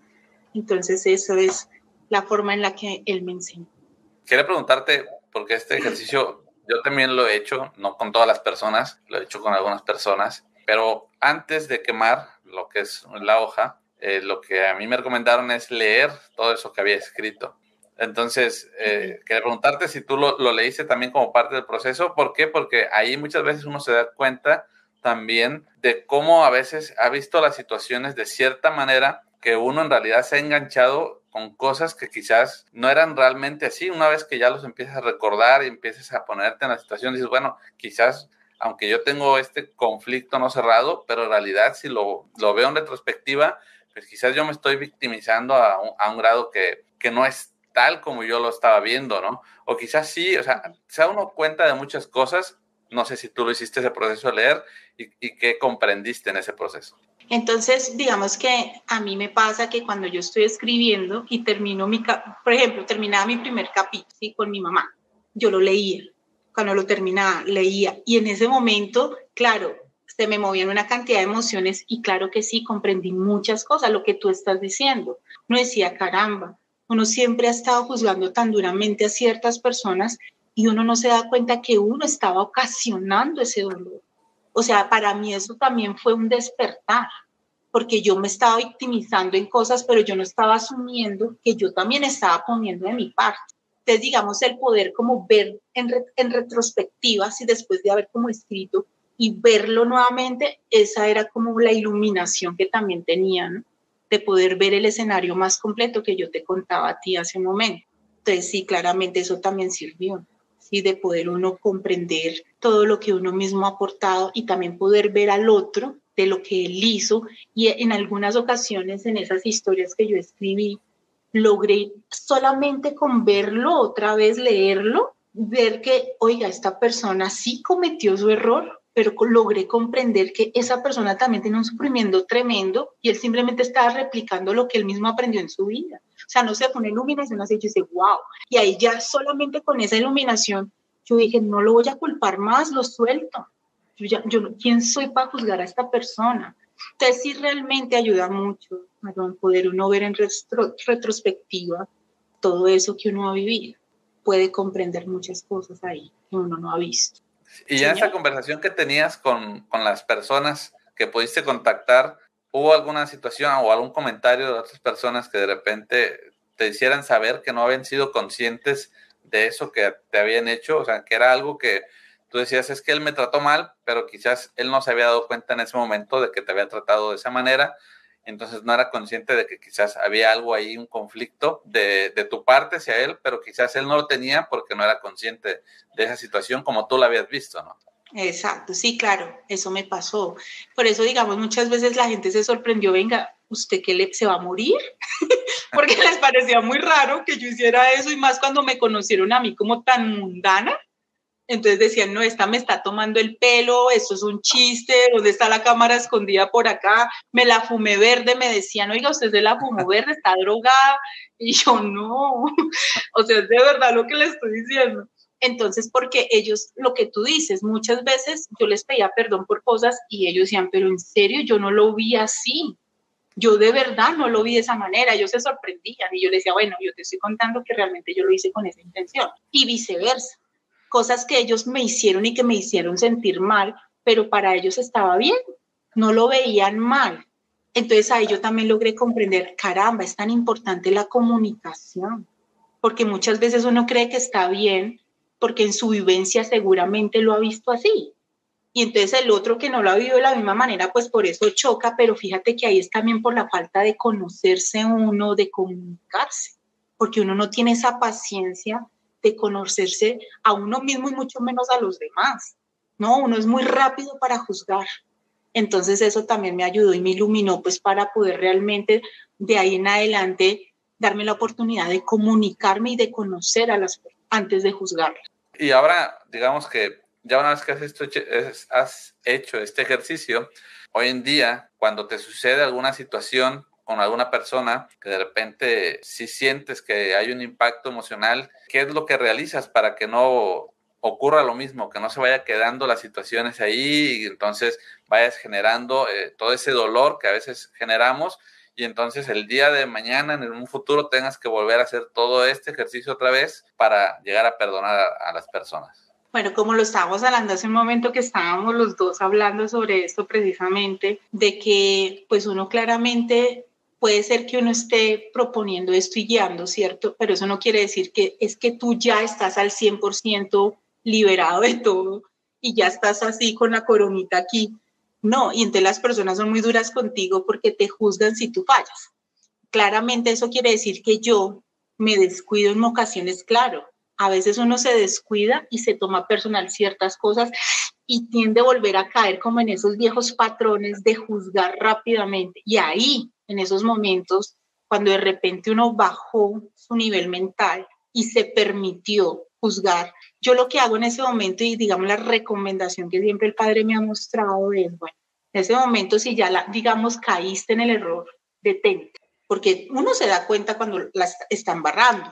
Entonces, eso es la forma en la que él me enseñó. Quería preguntarte, porque este ejercicio yo también lo he hecho, no con todas las personas, lo he hecho con algunas personas, pero antes de quemar lo que es la hoja, eh, lo que a mí me recomendaron es leer todo eso que había escrito. Entonces, eh, quería preguntarte si tú lo, lo, leíste también como parte del proceso. ¿Por qué? Porque ahí muchas veces uno se da cuenta también de cómo a veces ha visto las situaciones de cierta manera que uno en realidad se ha enganchado con cosas que quizás no eran realmente así. Una vez que ya los empiezas a recordar y empiezas a ponerte en la situación, dices, bueno, quizás aunque yo tengo este conflicto no cerrado, pero en realidad si lo, lo veo en retrospectiva, pues quizás yo me estoy victimizando a un, a un grado que, que no es tal como yo lo estaba viendo, ¿no? O quizás sí, o sea, se uno cuenta de muchas cosas. No sé si tú lo hiciste ese proceso de leer y qué comprendiste en ese proceso. Entonces, digamos que a mí me pasa que cuando yo estoy escribiendo y termino mi, por ejemplo, terminaba mi primer capítulo ¿sí? con mi mamá, yo lo leía. Cuando lo terminaba, leía. Y en ese momento, claro, se me movían una cantidad de emociones y claro que sí, comprendí muchas cosas, lo que tú estás diciendo. No decía, caramba, uno siempre ha estado juzgando tan duramente a ciertas personas y uno no se da cuenta que uno estaba ocasionando ese dolor. O sea, para mí eso también fue un despertar, porque yo me estaba victimizando en cosas, pero yo no estaba asumiendo que yo también estaba poniendo de mi parte. Entonces, digamos, el poder como ver en, en retrospectiva, si después de haber como escrito y verlo nuevamente, esa era como la iluminación que también tenía, ¿no? de poder ver el escenario más completo que yo te contaba a ti hace un momento. Entonces, sí, claramente eso también sirvió y de poder uno comprender todo lo que uno mismo ha aportado y también poder ver al otro de lo que él hizo. Y en algunas ocasiones en esas historias que yo escribí, logré solamente con verlo otra vez, leerlo, ver que, oiga, esta persona sí cometió su error, pero logré comprender que esa persona también tiene un sufrimiento tremendo y él simplemente estaba replicando lo que él mismo aprendió en su vida. O sea, no sé, con iluminación así, yo dice, wow. Y ahí ya solamente con esa iluminación, yo dije, no lo voy a culpar más, lo suelto. Yo, ya, yo ¿quién soy para juzgar a esta persona? Entonces sí realmente ayuda mucho a poder uno ver en retro, retrospectiva todo eso que uno ha vivido. Puede comprender muchas cosas ahí que uno no ha visto. Y ya en esa conversación que tenías con, con las personas que pudiste contactar, ¿hubo alguna situación o algún comentario de otras personas que de repente te hicieran saber que no habían sido conscientes de eso que te habían hecho? O sea, que era algo que tú decías, es que él me trató mal, pero quizás él no se había dado cuenta en ese momento de que te había tratado de esa manera entonces no era consciente de que quizás había algo ahí, un conflicto de, de, tu parte hacia él, pero quizás él no lo tenía porque no era consciente de esa situación como tú la habías visto, ¿no? Exacto, sí, claro, eso me pasó. Por eso, digamos, muchas veces la gente se sorprendió, venga, ¿usted qué le, se va a morir? porque les parecía muy raro que yo hiciera eso y más cuando me conocieron a mí como tan mundana. Entonces decían, no, esta me está tomando el pelo, esto es un chiste, ¿dónde está la cámara escondida por acá? Me la fumé verde, me decían, oiga, usted se la fumó verde, está drogada. Y yo, no, o sea, es de verdad lo que le estoy diciendo. Entonces, porque ellos, lo que tú dices, muchas veces yo les pedía perdón por cosas y ellos decían, pero en serio, yo no lo vi así. Yo de verdad no lo vi de esa manera, ellos se sorprendían y yo les decía, bueno, yo te estoy contando que realmente yo lo hice con esa intención y viceversa cosas que ellos me hicieron y que me hicieron sentir mal, pero para ellos estaba bien, no lo veían mal. Entonces ahí yo también logré comprender, caramba, es tan importante la comunicación, porque muchas veces uno cree que está bien, porque en su vivencia seguramente lo ha visto así. Y entonces el otro que no lo ha vivido de la misma manera, pues por eso choca, pero fíjate que ahí es también por la falta de conocerse uno, de comunicarse, porque uno no tiene esa paciencia de conocerse a uno mismo y mucho menos a los demás. No, uno es muy rápido para juzgar. Entonces eso también me ayudó y me iluminó pues para poder realmente de ahí en adelante darme la oportunidad de comunicarme y de conocer a las personas antes de juzgarlas. Y ahora, digamos que ya una vez que has hecho, has hecho este ejercicio, hoy en día, cuando te sucede alguna situación con alguna persona que de repente si sientes que hay un impacto emocional, ¿qué es lo que realizas para que no ocurra lo mismo, que no se vaya quedando las situaciones ahí y entonces vayas generando eh, todo ese dolor que a veces generamos y entonces el día de mañana, en un futuro, tengas que volver a hacer todo este ejercicio otra vez para llegar a perdonar a, las personas. Bueno, como lo estábamos hablando hace un momento que estábamos los dos hablando sobre esto precisamente, de que pues uno claramente puede ser que uno esté proponiendo esto y guiando, ¿cierto? Pero eso no quiere decir que es que tú ya estás al 100% liberado de todo y ya estás así con la coronita aquí. No, y entonces las personas son muy duras contigo porque te juzgan si tú fallas. Claramente eso quiere decir que yo me descuido en ocasiones, claro. A veces uno se descuida y se toma personal ciertas cosas y tiende a volver a caer como en esos viejos patrones de juzgar rápidamente. Y ahí en esos momentos, cuando de repente uno bajó su nivel mental y se permitió juzgar. Yo lo que hago en ese momento y digamos la recomendación que siempre el padre me ha mostrado es, bueno, en ese momento si ya, la, digamos, caíste en el error, detente, porque uno se da cuenta cuando la están barrando.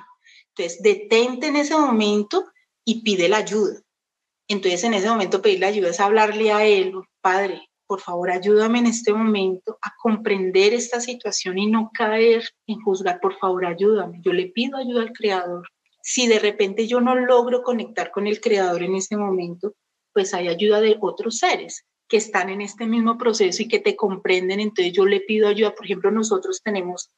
Entonces, detente en ese momento y pide la ayuda. Entonces, en ese momento pedir la ayuda es hablarle a él, padre, por favor, ayúdame en este momento a comprender esta situación y no caer en juzgar, por favor, ayúdame. Yo le pido ayuda al Creador. Si de repente yo no logro conectar con el Creador en este momento, pues hay ayuda de otros seres que están en este mismo proceso y que te comprenden. Entonces yo le pido ayuda. Por ejemplo, nosotros tenemos,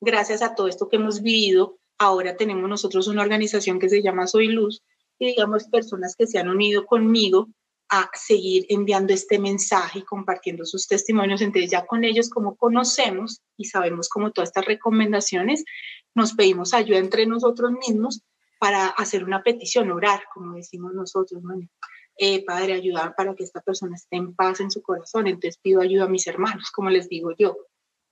gracias a todo esto que hemos vivido, ahora tenemos nosotros una organización que se llama Soy Luz y digamos personas que se han unido conmigo a seguir enviando este mensaje y compartiendo sus testimonios. Entonces ya con ellos como conocemos y sabemos como todas estas recomendaciones, nos pedimos ayuda entre nosotros mismos para hacer una petición, orar, como decimos nosotros, eh, Padre, ayudar para que esta persona esté en paz en su corazón. Entonces pido ayuda a mis hermanos, como les digo yo.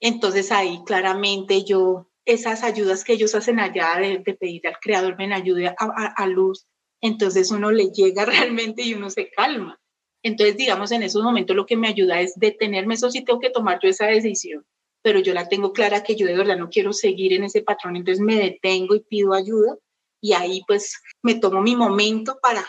Entonces ahí claramente yo, esas ayudas que ellos hacen allá de, pedir al Creador, me ayude a, a luz entonces uno le llega realmente y uno se calma. Entonces, digamos, en esos momentos lo que me ayuda es detenerme, eso sí tengo que tomar yo esa decisión, pero yo la tengo clara que yo de verdad no quiero seguir en ese patrón, entonces me detengo y pido ayuda y ahí pues me tomo mi momento para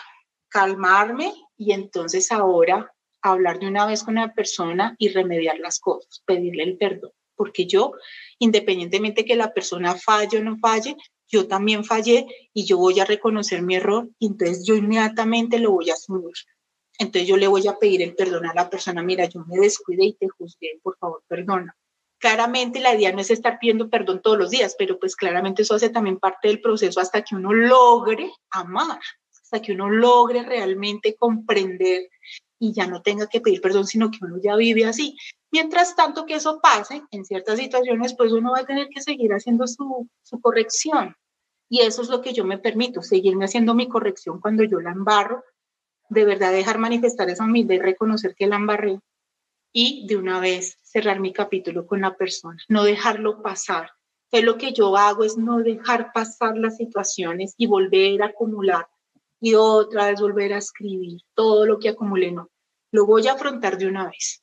calmarme y entonces ahora hablar de una vez con la persona y remediar las cosas, pedirle el perdón, porque yo, independientemente que la persona falle o no falle, yo también fallé y yo voy a reconocer mi error y entonces yo inmediatamente lo voy a asumir. Entonces yo le voy a pedir el perdón a la persona, mira, yo me descuidé y te juzgué, por favor, perdona. Claramente la idea no es estar pidiendo perdón todos los días, pero pues claramente eso hace también parte del proceso hasta que uno logre amar, hasta que uno logre realmente comprender y ya no tenga que pedir perdón, sino que uno ya vive así. Mientras tanto que eso pase, en ciertas situaciones, pues uno va a tener que seguir haciendo su, corrección. Y eso es lo que yo me permito, seguirme haciendo mi corrección cuando yo la embarro, de verdad dejar manifestar esa humildad y reconocer que la embarré y de una vez cerrar mi capítulo con la persona, no dejarlo pasar. Entonces lo que yo hago es no dejar pasar las situaciones y volver a acumular y otra vez volver a escribir todo lo que acumulé, no. Lo voy a afrontar de una vez.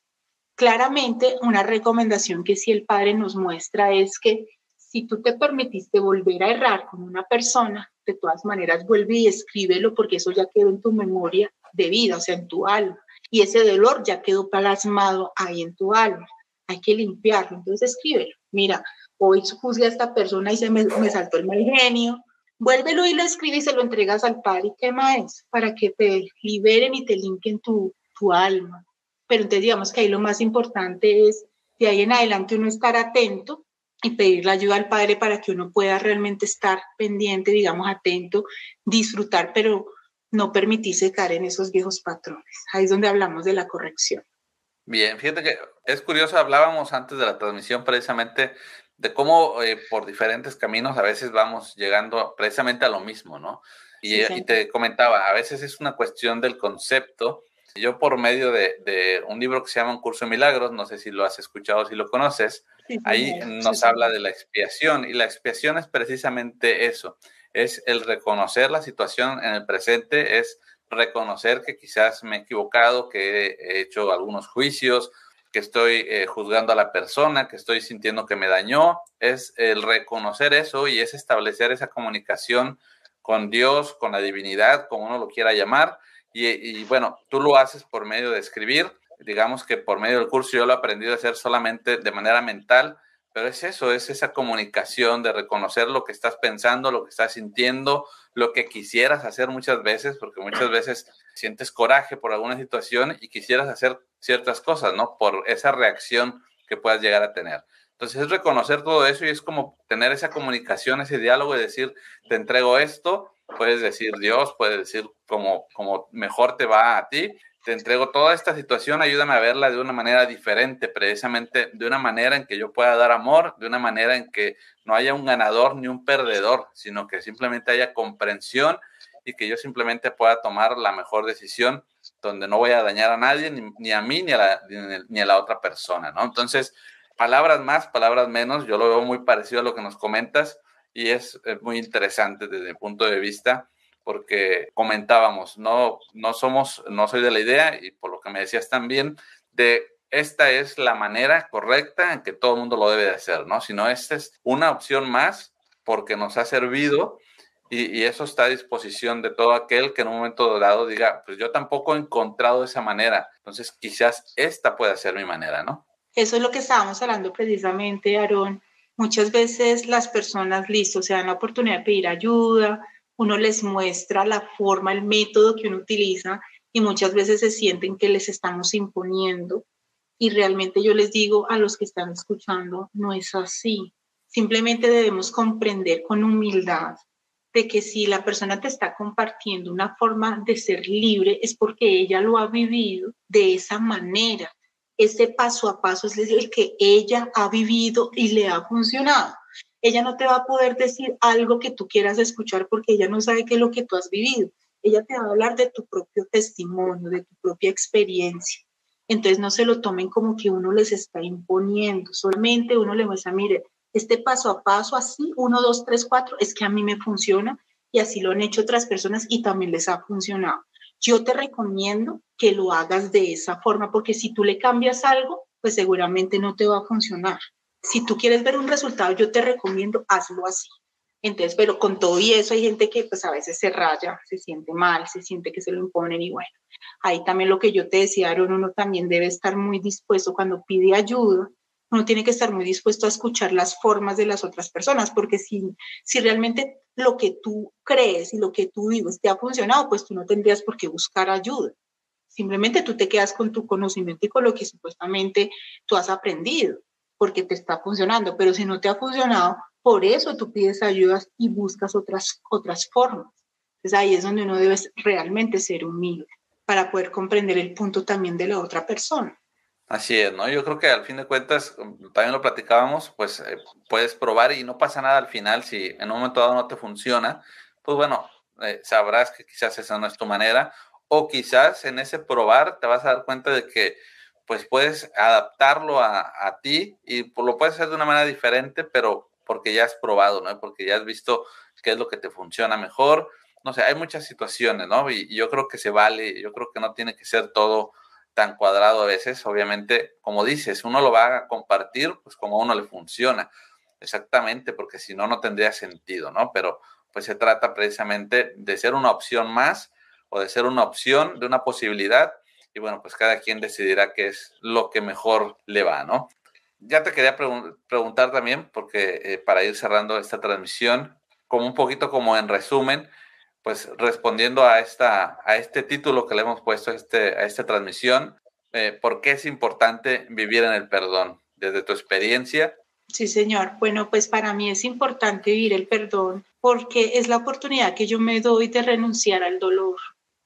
Claramente, una recomendación que si el padre nos muestra es que si tú te permitiste volver a errar con una persona, de todas maneras vuelve y escríbelo porque eso ya quedó en tu memoria de vida, o sea, en tu alma. Y ese dolor ya quedó plasmado ahí en tu alma. Hay que limpiarlo. Entonces escríbelo. Mira, hoy juzgué a esta persona y se me, me saltó el mal genio. Vuélvelo y lo escribes y se lo entregas al Padre. ¿Qué más? Para que te liberen y te limpien tu, tu alma. Pero entonces digamos que ahí lo más importante es de ahí en adelante uno estar atento y pedir la ayuda al Padre para que uno pueda realmente estar pendiente, digamos, atento, disfrutar, pero no permitirse caer en esos viejos patrones. Ahí es donde hablamos de la corrección. Bien, fíjate que es curioso, hablábamos antes de la transmisión precisamente de cómo eh, por diferentes caminos a veces vamos llegando precisamente a lo mismo, ¿no? Y, y te comentaba, a veces es una cuestión del concepto Yo por medio de, un libro que se llama Un curso de milagros, no sé si lo has escuchado, si lo conoces, ahí nos habla de la expiación y la expiación es precisamente eso, es el reconocer la situación en el presente, es reconocer que quizás me he equivocado, que he hecho algunos juicios, que estoy eh, juzgando a la persona, que estoy sintiendo que me dañó, es el reconocer eso y es establecer esa comunicación con Dios, con la divinidad, como uno lo quiera llamar. Y, bueno, tú lo haces por medio de escribir, digamos que por medio del curso yo lo he aprendido a hacer solamente de manera mental, pero es eso, es esa comunicación de reconocer lo que estás pensando, lo que estás sintiendo, lo que quisieras hacer muchas veces, porque muchas veces sientes coraje por alguna situación y quisieras hacer ciertas cosas, ¿no? Por esa reacción que puedas llegar a tener. Entonces es reconocer todo eso y es como tener esa comunicación, ese diálogo y decir, te entrego esto, puedes decir Dios, puedes decir como, como mejor te va a ti, te entrego toda esta situación, ayúdame a verla de una manera diferente, precisamente de una manera en que yo pueda dar amor, de una manera en que no haya un ganador ni un perdedor, sino que simplemente haya comprensión y que yo simplemente pueda tomar la mejor decisión donde no voy a dañar a nadie, ni, a mí, ni a, la, ni a la otra persona, ¿no? Entonces, palabras más, palabras menos, yo lo veo muy parecido a lo que nos comentas y es, es muy interesante desde el punto de vista porque comentábamos, no, no somos, no soy de la idea y por lo que me decías también, de esta es la manera correcta en que todo el mundo lo debe de hacer, ¿no? Sino esta es una opción más porque nos ha servido y, eso está a disposición de todo aquel que en un momento dado diga, pues yo tampoco he encontrado esa manera, entonces quizás esta pueda ser mi manera, ¿no? Eso es lo que estábamos hablando precisamente, Aarón. Muchas veces las personas, listo, se dan la oportunidad de pedir ayuda, uno les muestra la forma, el método que uno utiliza y muchas veces se sienten que les estamos imponiendo. Y realmente yo les digo a los que están escuchando, no es así. Simplemente debemos comprender con humildad de que si la persona te está compartiendo una forma de ser libre es porque ella lo ha vivido de esa manera. Ese paso a paso es el que ella ha vivido y le ha funcionado ella no te va a poder decir algo que tú quieras escuchar porque ella no sabe qué es lo que tú has vivido. Ella te va a hablar de tu propio testimonio, de tu propia experiencia. Entonces no se lo tomen como que uno les está imponiendo, solamente uno le muestra, mire, este paso a paso así, uno, dos, tres, cuatro, es que a mí me funciona y así lo han hecho otras personas y también les ha funcionado. Yo te recomiendo que lo hagas de esa forma porque si tú le cambias algo, pues seguramente no te va a funcionar si tú quieres ver un resultado, yo te recomiendo hazlo así. Entonces, pero con todo y eso hay gente que pues a veces se raya, se siente mal, se siente que se lo imponen y bueno, ahí también lo que yo te decía, Aaron, uno también debe estar muy dispuesto cuando pide ayuda, uno tiene que estar muy dispuesto a escuchar las formas de las otras personas, porque si, si realmente lo que tú crees y lo que tú vives te ha funcionado, pues tú no tendrías por qué buscar ayuda. Simplemente tú te quedas con tu conocimiento y con lo que supuestamente tú has aprendido porque te está funcionando, pero si no te ha funcionado, por eso tú pides ayudas y buscas otras, otras formas. Entonces ahí es donde uno debe realmente ser humilde para poder comprender el punto también de la otra persona. Así es, ¿no? Yo creo que al fin de cuentas, también lo platicábamos, pues eh, puedes probar y no pasa nada al final si en un momento dado no te funciona, pues bueno, eh, sabrás que quizás esa no es tu manera o quizás en ese probar te vas a dar cuenta de que pues puedes adaptarlo a, ti y lo puedes hacer de una manera diferente, pero porque ya has probado, ¿no? Porque ya has visto qué es lo que te funciona mejor. No sé, hay muchas situaciones, ¿no? Y, yo creo que se vale, yo creo que no tiene que ser todo tan cuadrado a veces. Obviamente, como dices, uno lo va a compartir, pues como a uno le funciona. Exactamente, porque si no, no tendría sentido, ¿no? Pero pues se trata precisamente de ser una opción más o de ser una opción de una posibilidad y bueno, pues cada quien decidirá qué es lo que mejor le va, ¿no? Ya te quería preguntar también, porque eh, para ir cerrando esta transmisión, como un poquito como en resumen, pues respondiendo a, esta, a este título que le hemos puesto a, este, a esta transmisión, eh, ¿por qué es importante vivir en el perdón? Desde tu experiencia. Sí, señor. Bueno, pues para mí es importante vivir el perdón porque es la oportunidad que yo me doy de renunciar al dolor,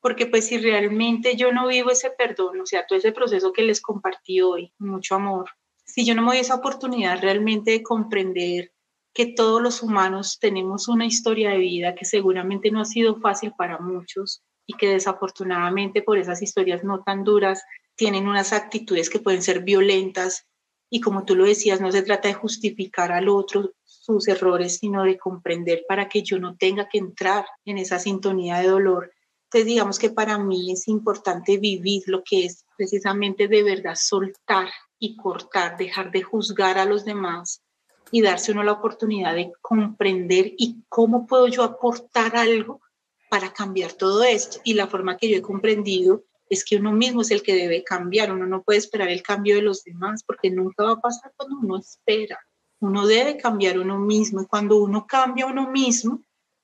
porque pues si realmente yo no vivo ese perdón, o sea, todo ese proceso que les compartí hoy, mucho amor, si yo no me doy esa oportunidad realmente de comprender que todos los humanos tenemos una historia de vida que seguramente no ha sido fácil para muchos y que desafortunadamente por esas historias no tan duras tienen unas actitudes que pueden ser violentas y como tú lo decías, no se trata de justificar al otro sus errores, sino de comprender para que yo no tenga que entrar en esa sintonía de dolor. Entonces, digamos que para mí es importante vivir lo que es precisamente de verdad soltar y cortar, dejar de juzgar a los demás y darse uno la oportunidad de comprender y cómo puedo yo aportar algo para cambiar todo esto. Y la forma que yo he comprendido es que uno mismo es el que debe cambiar, uno no puede esperar el cambio de los demás porque nunca va a pasar cuando uno espera. Uno debe cambiar uno mismo y cuando uno cambia uno mismo,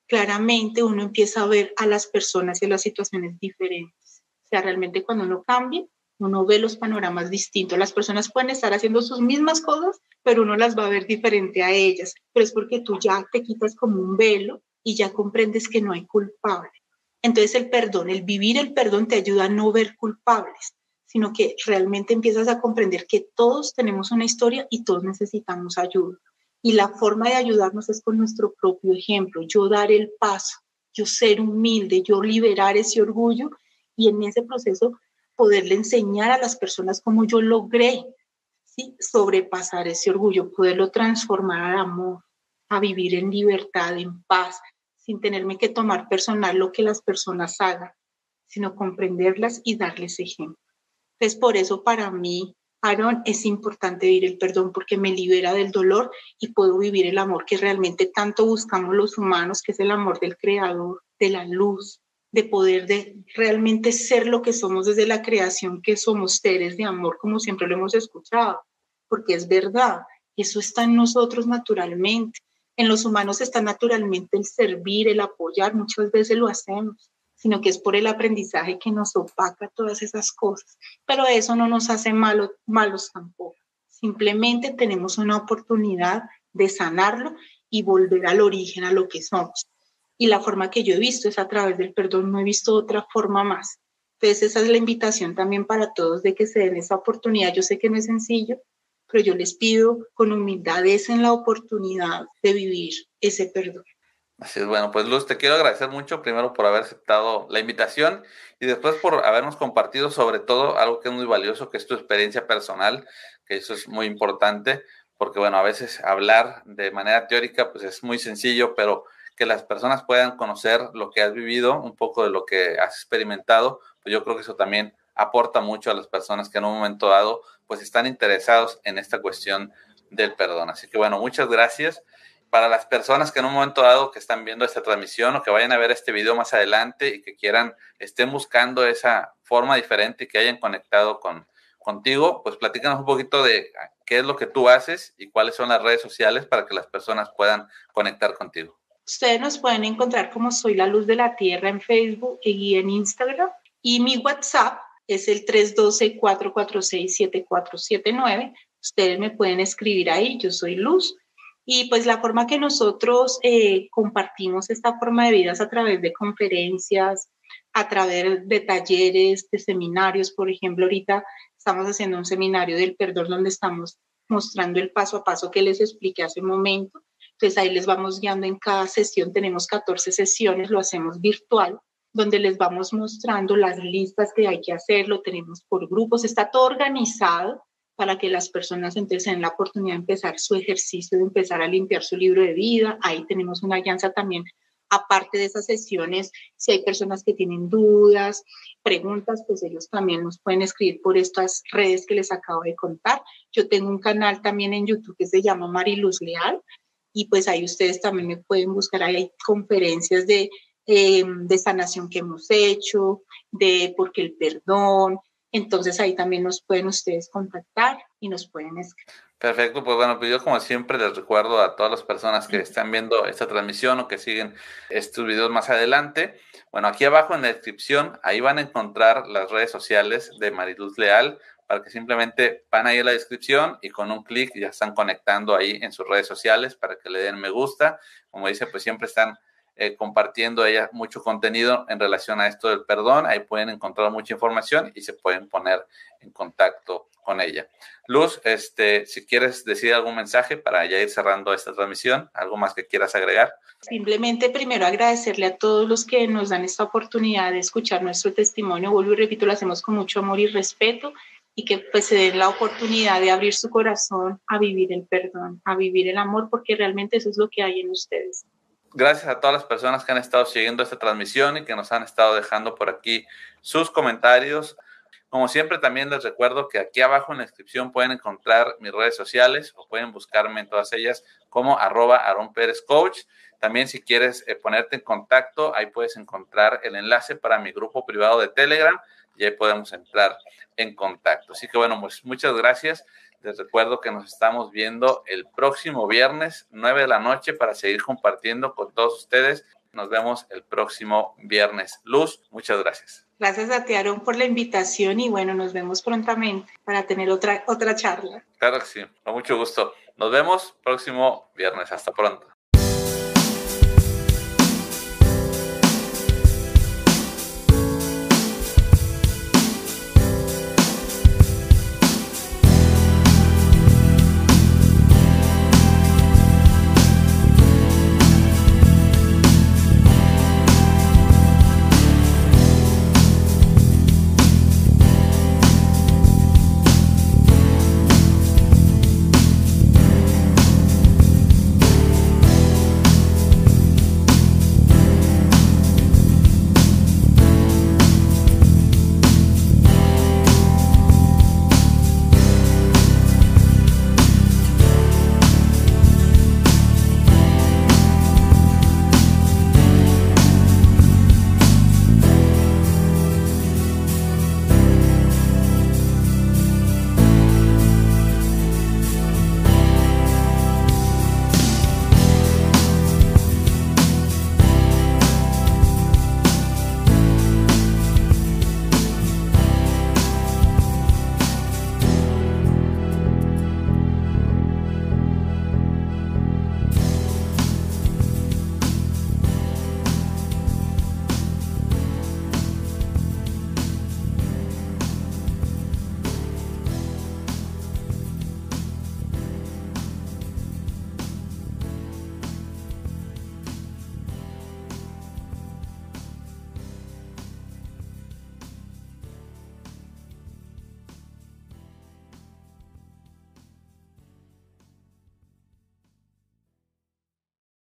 claramente uno empieza a ver a las personas y a las situaciones diferentes. O sea, realmente cuando uno cambia, uno ve los panoramas distintos. Las personas pueden estar haciendo sus mismas cosas, pero uno las va a ver diferente a ellas. Pero es porque tú ya te quitas como un velo y ya comprendes que no hay culpable. Entonces el perdón, el vivir el perdón te ayuda a no ver culpables, sino que realmente empiezas a comprender que todos tenemos una historia y todos necesitamos ayuda. Y la forma de ayudarnos es con nuestro propio ejemplo, yo dar el paso, yo ser humilde, yo liberar ese orgullo y en ese proceso poderle enseñar a las personas cómo yo logré ¿sí? sobrepasar ese orgullo, poderlo transformar al amor, a vivir en libertad, en paz, sin tenerme que tomar personal lo que las personas hagan, sino comprenderlas y darles ejemplo. Entonces, por eso para mí, Aaron, es importante vivir el perdón porque me libera del dolor y puedo vivir el amor que realmente tanto buscamos los humanos, que es el amor del creador, de la luz, de poder de realmente ser lo que somos desde la creación, que somos seres de amor, como siempre lo hemos escuchado, porque es verdad, eso está en nosotros naturalmente. En los humanos está naturalmente el servir, el apoyar, muchas veces lo hacemos, sino que es por el aprendizaje que nos opaca todas esas cosas. Pero eso no nos hace malo, malos tampoco. Simplemente tenemos una oportunidad de sanarlo y volver al origen, a lo que somos. Y la forma que yo he visto es a través del perdón, no he visto otra forma más. Entonces esa es la invitación también para todos de que se den esa oportunidad. Yo sé que no es sencillo, pero yo les pido con humildad en la oportunidad de vivir ese perdón. Así es, bueno, pues Luz, te quiero agradecer mucho primero por haber aceptado la invitación y después por habernos compartido sobre todo algo que es muy valioso, que es tu experiencia personal, que eso es muy importante, porque bueno, a veces hablar de manera teórica pues es muy sencillo, pero que las personas puedan conocer lo que has vivido, un poco de lo que has experimentado, pues yo creo que eso también aporta mucho a las personas que en un momento dado pues están interesados en esta cuestión del perdón. Así que bueno, muchas gracias para las personas que en un momento dado que están viendo esta transmisión o que vayan a ver este video más adelante y que quieran, estén buscando esa forma diferente y que hayan conectado con, contigo, pues platícanos un poquito de qué es lo que tú haces y cuáles son las redes sociales para que las personas puedan conectar contigo. Ustedes nos pueden encontrar como Soy la Luz de la Tierra en Facebook y en Instagram. Y mi WhatsApp es el 312-446-7479. Ustedes me pueden escribir ahí, yo soy Luz y pues la forma que nosotros eh, compartimos esta forma de vida es a través de conferencias, a través de talleres, de seminarios. Por ejemplo, ahorita estamos haciendo un seminario del perdón donde estamos mostrando el paso a paso que les expliqué hace un momento. Entonces ahí les vamos guiando en cada sesión. Tenemos 14 sesiones, lo hacemos virtual, donde les vamos mostrando las listas que hay que hacer, lo tenemos por grupos, está todo organizado para que las personas entonces la oportunidad de empezar su ejercicio, de empezar a limpiar su libro de vida. Ahí tenemos una alianza también, aparte de esas sesiones, si hay personas que tienen dudas, preguntas, pues ellos también nos pueden escribir por estas redes que les acabo de contar. Yo tengo un canal también en YouTube que se llama Mariluz Leal y pues ahí ustedes también me pueden buscar, ahí hay conferencias de, eh, de sanación que hemos hecho, de por qué el perdón, entonces ahí también nos pueden ustedes contactar y nos pueden escribir. Perfecto, pues bueno, pues yo como siempre les recuerdo a todas las personas que están viendo esta transmisión o que siguen estos videos más adelante, bueno, aquí abajo en la descripción, ahí van a encontrar las redes sociales de Mariluz Leal para que simplemente van ahí a la descripción y con un clic ya están conectando ahí en sus redes sociales para que le den me gusta. Como dice, pues siempre están eh, compartiendo ella mucho contenido en relación a esto del perdón. Ahí pueden encontrar mucha información y se pueden poner en contacto con ella. Luz, este, si quieres decir algún mensaje para ya ir cerrando esta transmisión, algo más que quieras agregar. Simplemente primero agradecerle a todos los que nos dan esta oportunidad de escuchar nuestro testimonio. Vuelvo y repito, lo hacemos con mucho amor y respeto y que pues se den la oportunidad de abrir su corazón a vivir el perdón, a vivir el amor, porque realmente eso es lo que hay en ustedes. Gracias a todas las personas que han estado siguiendo esta transmisión y que nos han estado dejando por aquí sus comentarios. Como siempre, también les recuerdo que aquí abajo en la descripción pueden encontrar mis redes sociales o pueden buscarme en todas ellas como arroba Aaron Pérez Coach. También si quieres eh, ponerte en contacto, ahí puedes encontrar el enlace para mi grupo privado de Telegram y ahí podemos entrar en contacto. Así que bueno, pues muchas gracias. Les recuerdo que nos estamos viendo el próximo viernes, 9 de la noche, para seguir compartiendo con todos ustedes. Nos vemos el próximo viernes. Luz, muchas gracias. Gracias a ti, Aaron, por la invitación y bueno, nos vemos prontamente para tener otra, otra charla. Claro que sí, con mucho gusto. Nos vemos próximo viernes. Hasta pronto.